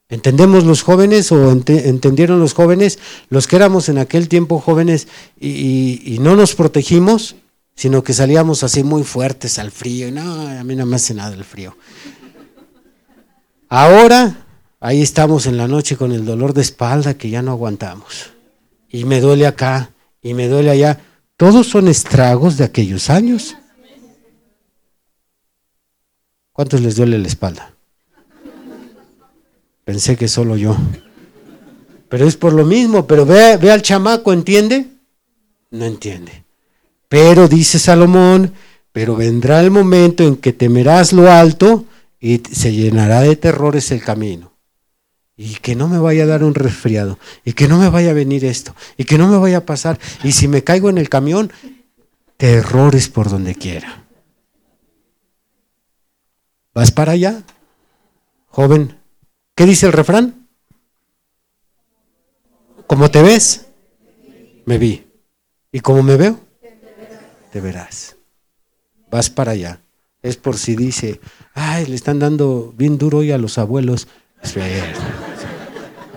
¿Entendemos los jóvenes o entendieron los jóvenes, los que éramos en aquel tiempo jóvenes y, y, no nos protegimos, sino que salíamos así muy fuertes al frío? No, a mí no me hace nada el frío. Ahora, ahí estamos en la noche con el dolor de espalda que ya no aguantamos. Y me duele acá, y me duele allá. Todos son estragos de aquellos años. ¿Cuántos les duele la espalda? Pensé que solo yo. Pero es por lo mismo, pero ve, ve al chamaco, ¿entiende? No entiende. Pero dice Salomón, pero vendrá el momento en que temerás lo alto y se llenará de terrores el camino. Y que no me vaya a dar un resfriado, y que no me vaya a venir esto, y que no me vaya a pasar. Y si me caigo en el camión, terrores por donde quiera. ¿Vas para allá? Joven, ¿Qué dice el refrán? ¿Cómo te ves? Me vi. ¿Y cómo me veo? Te verás. Vas para allá. Es por si dice, ay, le están dando bien duro hoy a los abuelos.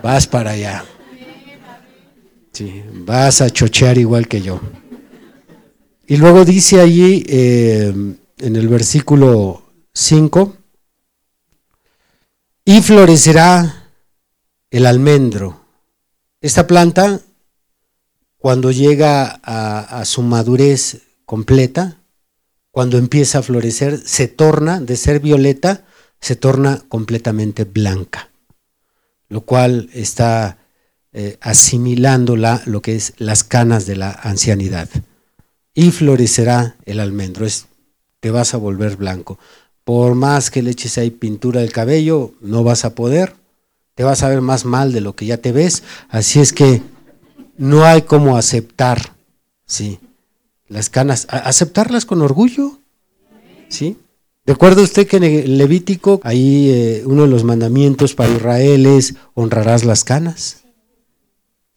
Vas para allá. Sí, vas a chochear igual que yo. Y luego dice allí eh, en el versículo 5, y florecerá el almendro. Esta planta, cuando llega a, su madurez completa, cuando empieza a florecer, se torna, de ser violeta, se torna completamente blanca, lo cual está eh, asimilando lo que es las canas de la ancianidad. Y florecerá el almendro, es, te vas a volver blanco. Por más que le eches ahí pintura del cabello, no vas a poder. Te vas a ver más mal de lo que ya te ves. Así es que no hay como aceptar, ¿sí? Las canas, aceptarlas con orgullo, ¿sí? Recuerda usted que en el Levítico, ahí eh, uno de los mandamientos para Israel es honrarás las canas.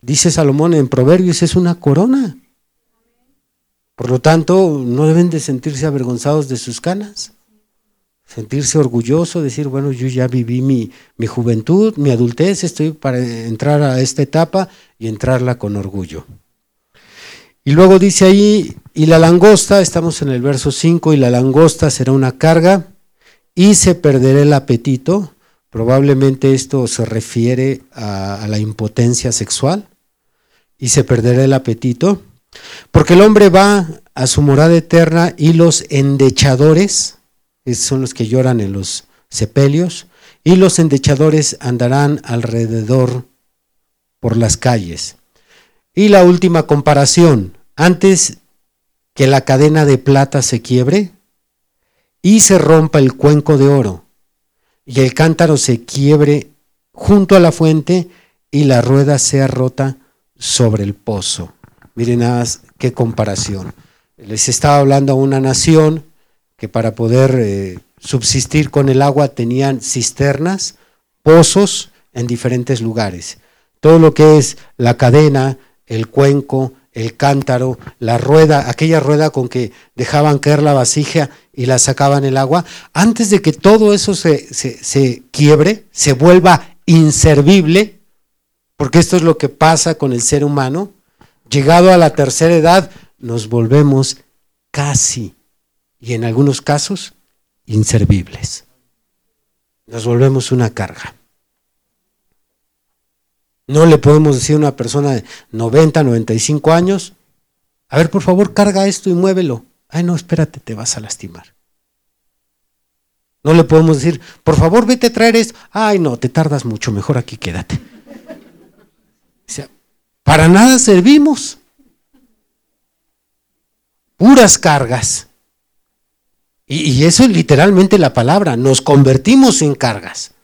Dice Salomón en Proverbios, es una corona. Por lo tanto, no deben de sentirse avergonzados de sus canas sentirse orgulloso, decir, bueno, yo ya viví mi, mi, juventud, mi adultez, estoy para entrar a esta etapa y entrarla con orgullo. Y luego dice ahí, y la langosta, estamos en el verso 5, y la langosta será una carga y se perderá el apetito. Probablemente esto se refiere a, a la impotencia sexual y se perderá el apetito, porque el hombre va a su morada eterna y los endechadores, son los que lloran en los sepelios, y los endechadores andarán alrededor por las calles. Y la última comparación, antes que la cadena de plata se quiebre y se rompa el cuenco de oro, y el cántaro se quiebre junto a la fuente y la rueda sea rota sobre el pozo. Miren nada más qué comparación. Les estaba hablando a una nación que para poder eh, subsistir con el agua tenían cisternas, pozos en diferentes lugares. Todo lo que es la cadena, el cuenco, el cántaro, la rueda, aquella rueda con que dejaban caer la vasija y la sacaban el agua, antes de que todo eso se, se quiebre, se vuelva inservible, porque esto es lo que pasa con el ser humano, llegado a la tercera edad, nos volvemos casi, y en algunos casos, inservibles. Nos volvemos una carga. No le podemos decir a una persona de 90, 95 años, a ver, por favor, carga esto y muévelo. Ay, no, espérate, te vas a lastimar. No le podemos decir, por favor, vete a traer esto. Ay, no, te tardas mucho, mejor aquí quédate. O sea, para nada servimos. Puras cargas. Y, eso es literalmente la palabra, nos convertimos en cargas.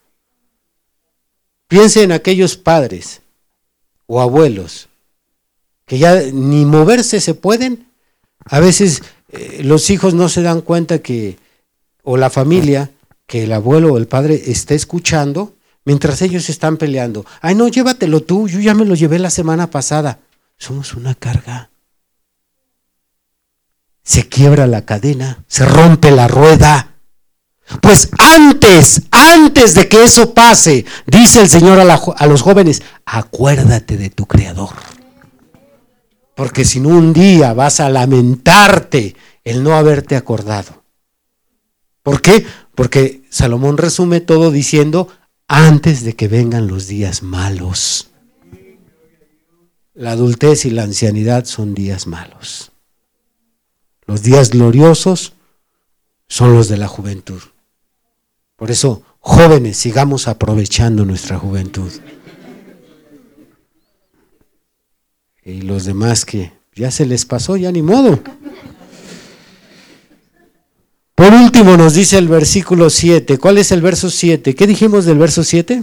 Piense en aquellos padres o abuelos que ya ni moverse se pueden. A veces eh, los hijos no se dan cuenta que, o la familia, que el abuelo o el padre está escuchando mientras ellos están peleando. Ay, no, llévatelo tú, yo ya me lo llevé la semana pasada. Somos una carga. Se quiebra la cadena, se rompe la rueda. Pues antes, antes de que eso pase, dice el Señor a, los jóvenes, acuérdate de tu Creador. Porque si no un día vas a lamentarte el no haberte acordado. ¿Por qué? Porque Salomón resume todo diciendo, antes de que vengan los días malos. La adultez y la ancianidad son días malos. Los días gloriosos son los de la juventud. Por eso, jóvenes, sigamos aprovechando nuestra juventud. Y los demás que ya se les pasó, ya ni modo. Por último nos dice el versículo 7. ¿Cuál es el verso 7? ¿Qué dijimos del verso 7?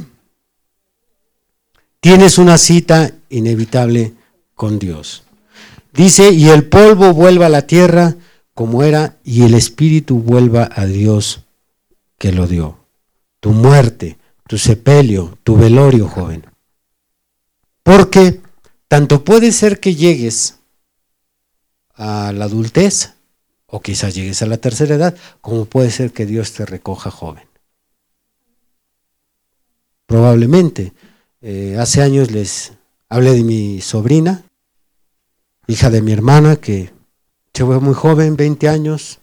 Tienes una cita inevitable con Dios. Dice, y el polvo vuelva a la tierra como era, y el espíritu vuelva a Dios que lo dio. Tu muerte, tu sepelio, tu velorio, joven. Porque tanto puede ser que llegues a la adultez, o quizás llegues a la tercera edad, como puede ser que Dios te recoja joven. Probablemente. Eh, hace años les hablé de mi sobrina, hija de mi hermana, que se fue muy joven, 20 años,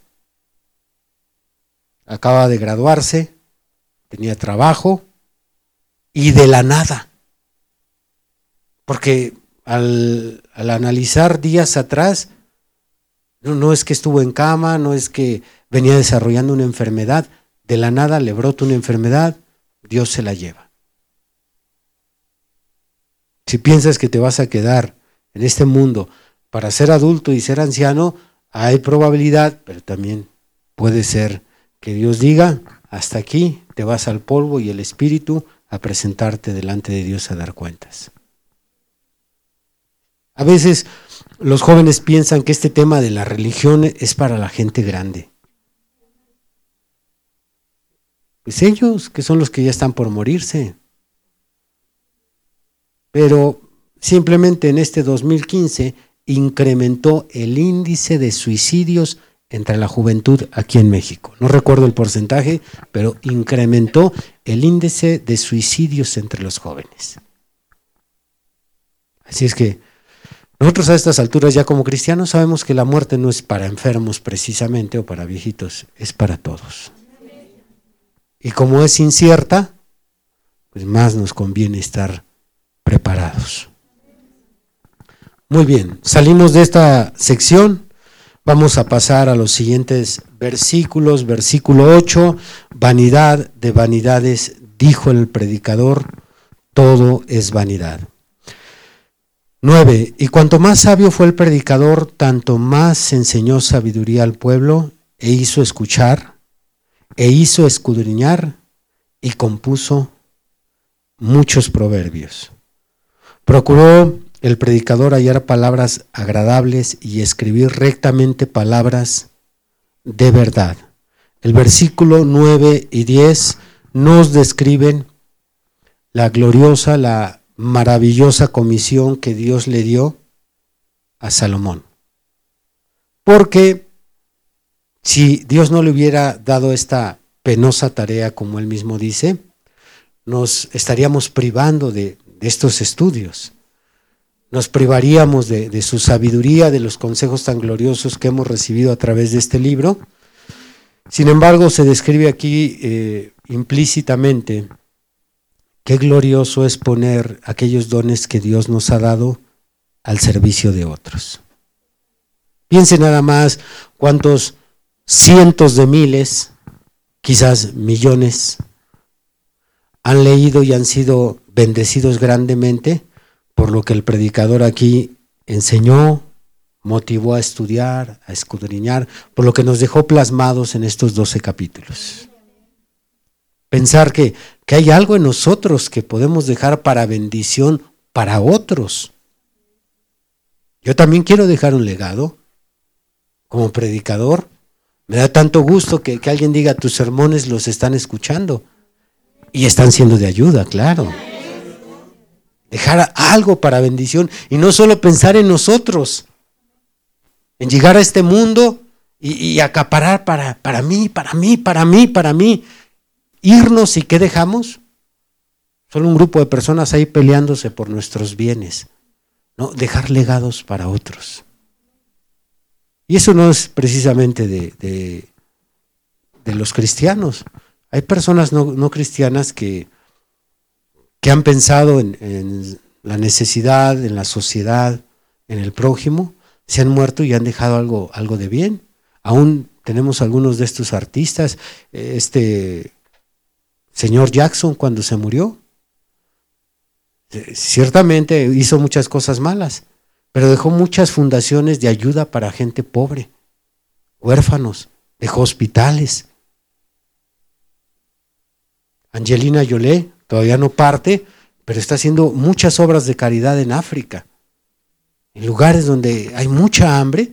acaba de graduarse, tenía trabajo y de la nada. Porque al, analizar días atrás, no, no, es que estuvo en cama, no es que venía desarrollando una enfermedad, de la nada le brota una enfermedad, Dios se la lleva. Si piensas que te vas a quedar en este mundo para ser adulto y ser anciano, hay probabilidad, pero también puede ser que Dios diga, hasta aquí te vas al polvo y el espíritu a presentarte delante de Dios a dar cuentas. A veces los jóvenes piensan que este tema de la religión es para la gente grande. Pues ellos, que son los que ya están por morirse. Pero simplemente en este 2015 incrementó el índice de suicidios entre la juventud aquí en México. No recuerdo el porcentaje, pero incrementó el índice de suicidios entre los jóvenes. Así es que nosotros a estas alturas ya como cristianos sabemos que la muerte no es para enfermos precisamente o para viejitos, es para todos. Y como es incierta, pues más nos conviene estar preparados. Muy bien, salimos de esta sección Vamos a pasar a los siguientes versículos. Versículo 8, vanidad de vanidades, dijo el predicador, todo es vanidad. 9. Y cuanto más sabio fue el predicador, tanto más enseñó sabiduría al pueblo e hizo escuchar, e hizo escudriñar y compuso muchos proverbios. Procuró el predicador hallar palabras agradables y escribir rectamente palabras de verdad. El versículo 9 y 10 nos describen la gloriosa, la maravillosa comisión que Dios le dio a Salomón. Porque si Dios no le hubiera dado esta penosa tarea, como él mismo dice, nos estaríamos privando de, estos estudios. Nos privaríamos de, su sabiduría, de los consejos tan gloriosos que hemos recibido a través de este libro. Sin embargo, se describe aquí eh, implícitamente qué glorioso es poner aquellos dones que Dios nos ha dado al servicio de otros. Piense nada más cuántos cientos de miles, quizás millones, han leído y han sido bendecidos grandemente por lo que el predicador aquí enseñó, motivó a estudiar, a escudriñar, por lo que nos dejó plasmados en estos doce capítulos. Pensar que, que hay algo en nosotros que podemos dejar para bendición para otros. Yo también quiero dejar un legado como predicador. Me da tanto gusto que, alguien diga tus sermones los están escuchando y están siendo de ayuda, claro. Dejar algo para bendición y no solo pensar en nosotros, en llegar a este mundo y, acaparar para, para mí, para mí, para mí, para mí. Irnos y ¿qué dejamos? Solo un grupo de personas ahí peleándose por nuestros bienes. No, dejar legados para otros. Y eso no es precisamente de, de, los cristianos. Hay personas no, cristianas que, que, han pensado en, la necesidad, en la sociedad, en el prójimo, se han muerto y han dejado algo, algo de bien. Aún tenemos algunos de estos artistas, este señor Jackson cuando se murió, ciertamente hizo muchas cosas malas, pero dejó muchas fundaciones de ayuda para gente pobre, huérfanos, dejó hospitales. Angelina Yolé todavía no parte, pero está haciendo muchas obras de caridad en África, en lugares donde hay mucha hambre.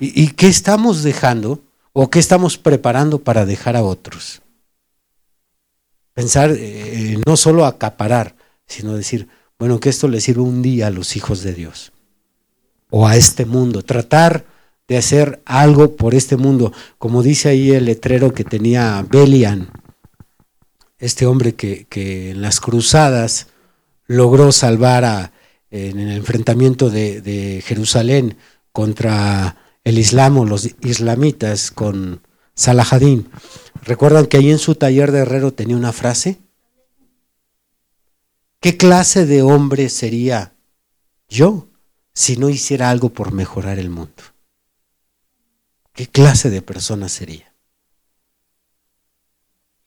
¿Y, qué estamos dejando o qué estamos preparando para dejar a otros? Pensar eh, no solo acaparar, sino decir, bueno, que esto le sirva un día a los hijos de Dios o a este mundo, tratar de hacer algo por este mundo, como dice ahí el letrero que tenía Belian, este hombre que, en las cruzadas logró salvar en el enfrentamiento de, Jerusalén contra el Islam o los islamitas con Salahadín. ¿Recuerdan que ahí en su taller de herrero tenía una frase? ¿Qué clase de hombre sería yo si no hiciera algo por mejorar el mundo? ¿Qué clase de persona sería?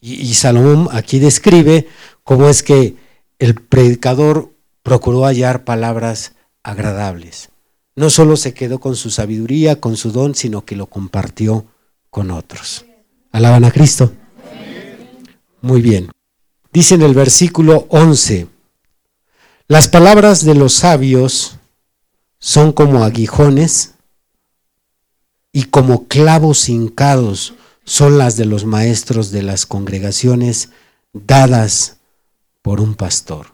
Y, Salomón aquí describe cómo es que el predicador procuró hallar palabras agradables. No solo se quedó con su sabiduría, con su don, sino que lo compartió con otros. ¿Alaban a Cristo? Muy bien. Dice en el versículo 11, las palabras de los sabios son como aguijones y como clavos hincados son las de los maestros de las congregaciones dadas por un pastor.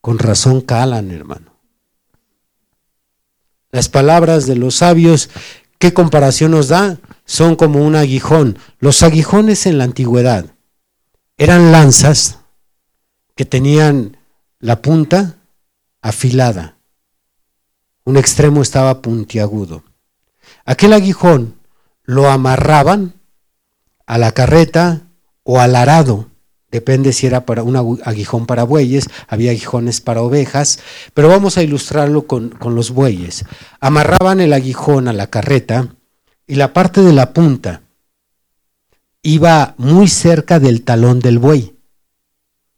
Con razón calan, hermano. Las palabras de los sabios, ¿qué comparación nos da? Son como un aguijón. Los aguijones en la antigüedad eran lanzas que tenían la punta afilada. Un extremo estaba puntiagudo. Aquel aguijón lo amarraban a la carreta o al arado, depende si era para un aguijón para bueyes, había aguijones para ovejas, pero vamos a ilustrarlo con, con los bueyes. Amarraban el aguijón a la carreta y la parte de la punta iba muy cerca del talón del buey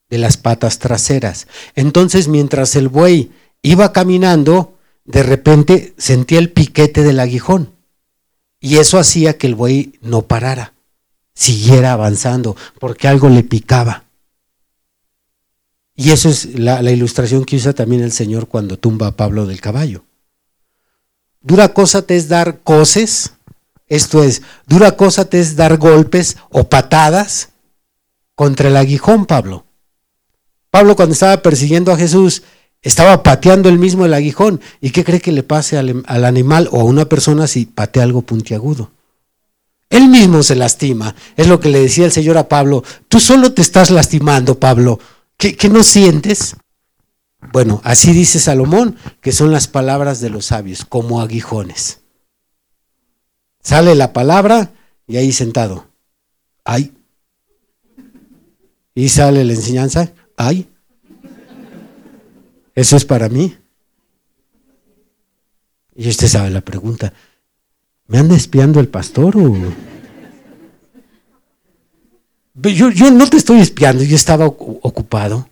de las patas traseras. Entonces, mientras el buey iba caminando, de repente sentía el piquete del aguijón. Y eso hacía que el buey no parara, siguiera avanzando, porque algo le picaba. Y eso es la, ilustración que usa también el Señor cuando tumba a Pablo del caballo. Dura cosa te es dar coces, esto es, dura cosa te es dar golpes o patadas contra el aguijón, Pablo. Pablo cuando estaba persiguiendo a Jesús, Estaba pateando él mismo el aguijón. ¿Y qué cree que le pase al, al animal o a una persona si patea algo puntiagudo? Él mismo se lastima. Es lo que le decía el Señor a Pablo. Tú solo te estás lastimando, Pablo. ¿Qué, qué no sientes? Bueno, así dice Salomón, que son las palabras de los sabios, como aguijones. Sale la palabra y ahí sentado. Ay. Y sale la enseñanza. Ay. Eso es para mí. Y usted sabe la pregunta. ¿Me anda espiando el pastor o.? Yo, yo no te estoy espiando, yo estaba ocupado.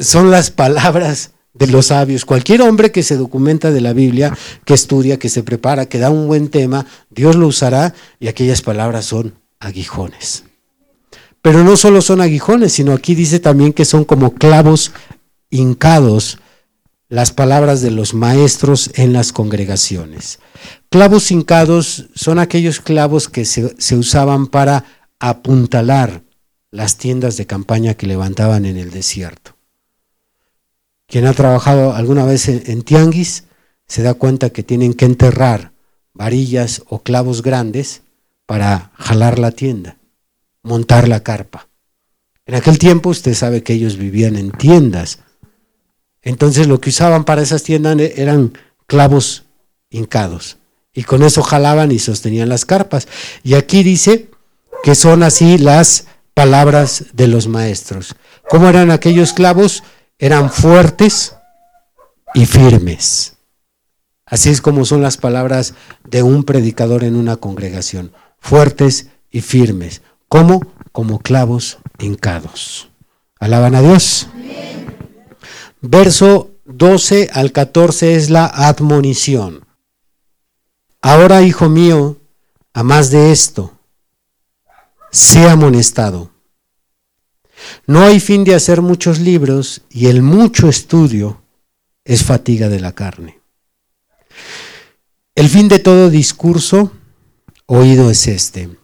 Son las palabras de los sabios. Cualquier hombre que se documenta de la Biblia, que estudia, que se prepara, que da un buen tema, Dios lo usará y aquellas palabras son aguijones. Pero no solo son aguijones, sino aquí dice también que son como clavos hincados las palabras de los maestros en las congregaciones. Clavos hincados son aquellos clavos que se, usaban para apuntalar las tiendas de campaña que levantaban en el desierto. Quien ha trabajado alguna vez en, en tianguis se da cuenta que tienen que enterrar varillas o clavos grandes para jalar la tienda, montar la carpa. En aquel tiempo usted sabe que ellos vivían en tiendas, entonces lo que usaban para esas tiendas eran clavos hincados. Y con eso jalaban y sostenían las carpas. Y aquí dice que son así las palabras de los maestros. ¿Cómo eran aquellos clavos? Eran fuertes y firmes. Así es como son las palabras de un predicador en una congregación. Fuertes y firmes. ¿Cómo? Como clavos hincados. ¿Alaban a Dios? Verso 12 al 14 es la admonición. Ahora, hijo mío, a más de esto, sea amonestado. No hay fin de hacer muchos libros y el mucho estudio es fatiga de la carne. El fin de todo discurso oído es este.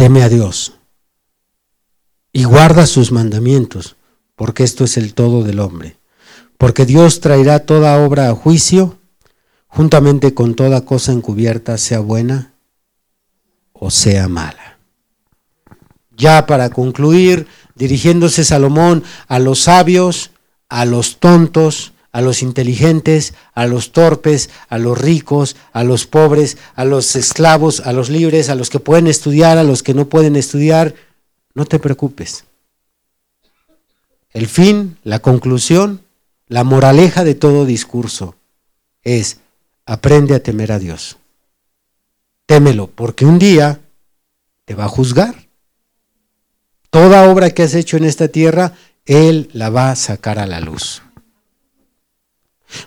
Teme a Dios y guarda sus mandamientos porque esto es el todo del hombre. Porque Dios traerá toda obra a juicio, juntamente con toda cosa encubierta, sea buena o sea mala. Ya para concluir, dirigiéndose Salomón a los sabios, a los tontos, a los inteligentes, a los torpes, a los ricos, a los pobres, a los esclavos, a los libres, a los que pueden estudiar, a los que no pueden estudiar, no te preocupes el fin, la conclusión, la moraleja de todo discurso es aprende a temer a Dios. Témelo, porque un día te va a juzgar. Toda obra que has hecho en esta tierra, Él la va a sacar a la luz.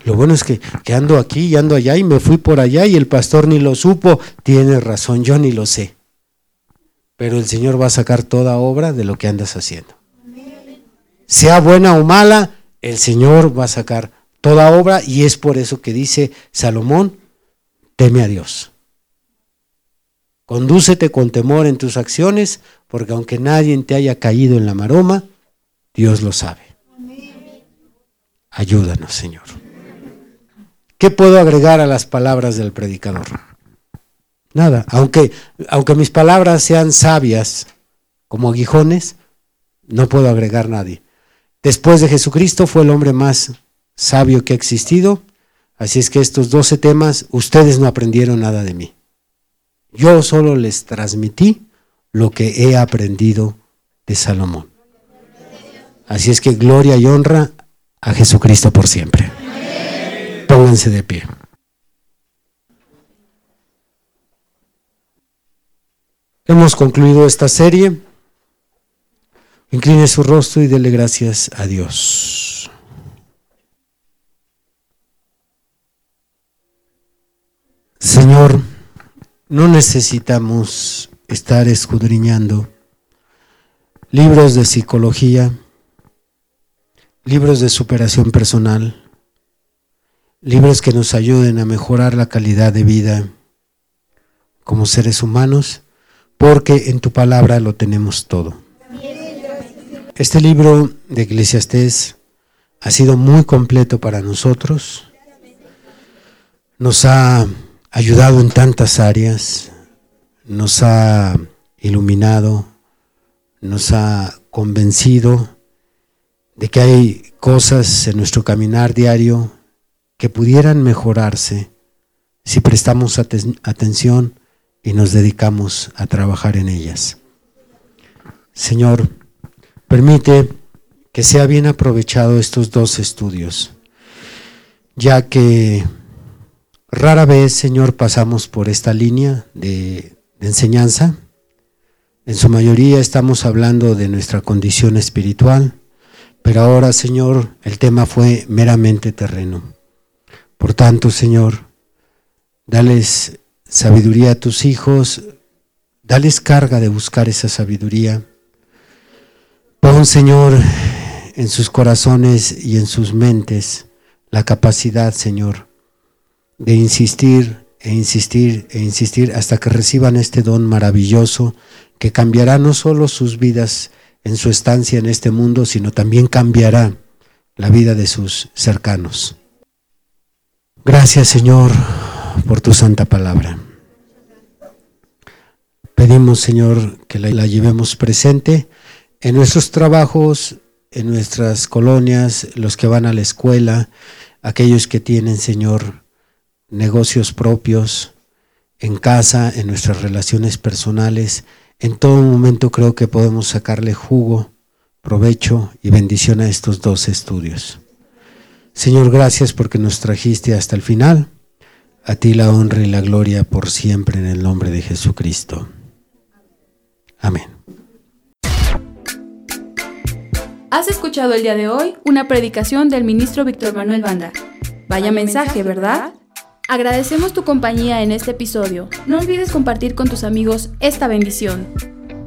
Lo bueno es que, ando aquí y ando allá y me fui por allá y el pastor ni lo supo. Tiene razón, yo ni lo sé. Pero el Señor va a sacar toda obra de lo que andas haciendo sea buena o mala, el Señor va a sacar toda obra y es por eso que dice Salomón, teme a Dios. Condúcete con temor en tus acciones, porque aunque nadie te haya caído en la maroma, Dios lo sabe. Ayúdanos, Señor. ¿Qué puedo agregar a las palabras del predicador? Nada, aunque, aunque mis palabras sean sabias como aguijones, no puedo agregar nadie. Después de Jesucristo fue el hombre más sabio que ha existido. Así es que estos 12 temas, ustedes no aprendieron nada de mí. Yo solo les transmití lo que he aprendido de Salomón. Así es que gloria y honra a Jesucristo por siempre. Pónganse de pie. Hemos concluido esta serie. Incline su rostro y dele gracias a Dios. Señor, no necesitamos estar escudriñando libros de psicología, libros de superación personal, libros que nos ayuden a mejorar la calidad de vida como seres humanos, porque en tu palabra lo tenemos todo. Este libro de Eclesiastés ha sido muy completo para nosotros. Nos ha ayudado en tantas áreas, nos ha iluminado, nos ha convencido de que hay cosas en nuestro caminar diario que pudieran mejorarse si prestamos atención y nos dedicamos a trabajar en ellas. Señor, permite que sea bien aprovechado estos dos estudios, ya que rara vez, Señor, pasamos por esta línea de, de enseñanza. En su mayoría estamos hablando de nuestra condición espiritual, pero ahora, Señor, el tema fue meramente terreno. Por tanto, Señor, dales sabiduría a tus hijos, dales carga de buscar esa sabiduría. Pon, Señor, en sus corazones y en sus mentes la capacidad, Señor, de insistir e insistir e insistir hasta que reciban este don maravilloso que cambiará no solo sus vidas, en su estancia en este mundo, sino también cambiará la vida de sus cercanos. Gracias Señor por tu santa palabra. Pedimos Señor que la, llevemos presente en nuestros trabajos, en nuestras colonias, los que van a la escuela, aquellos que tienen Señor negocios propios, en casa, en nuestras relaciones personales, en todo momento creo que podemos sacarle jugo, provecho y bendición a estos dos estudios. Señor, gracias porque nos trajiste hasta el final. A ti la honra y la gloria por siempre en el nombre de Jesucristo. Amén. Has escuchado el día de hoy una predicación del ministro Víctor Manuel Banda. Vaya mensaje, ¿verdad? Agradecemos tu compañía en este episodio. No olvides compartir con tus amigos esta bendición.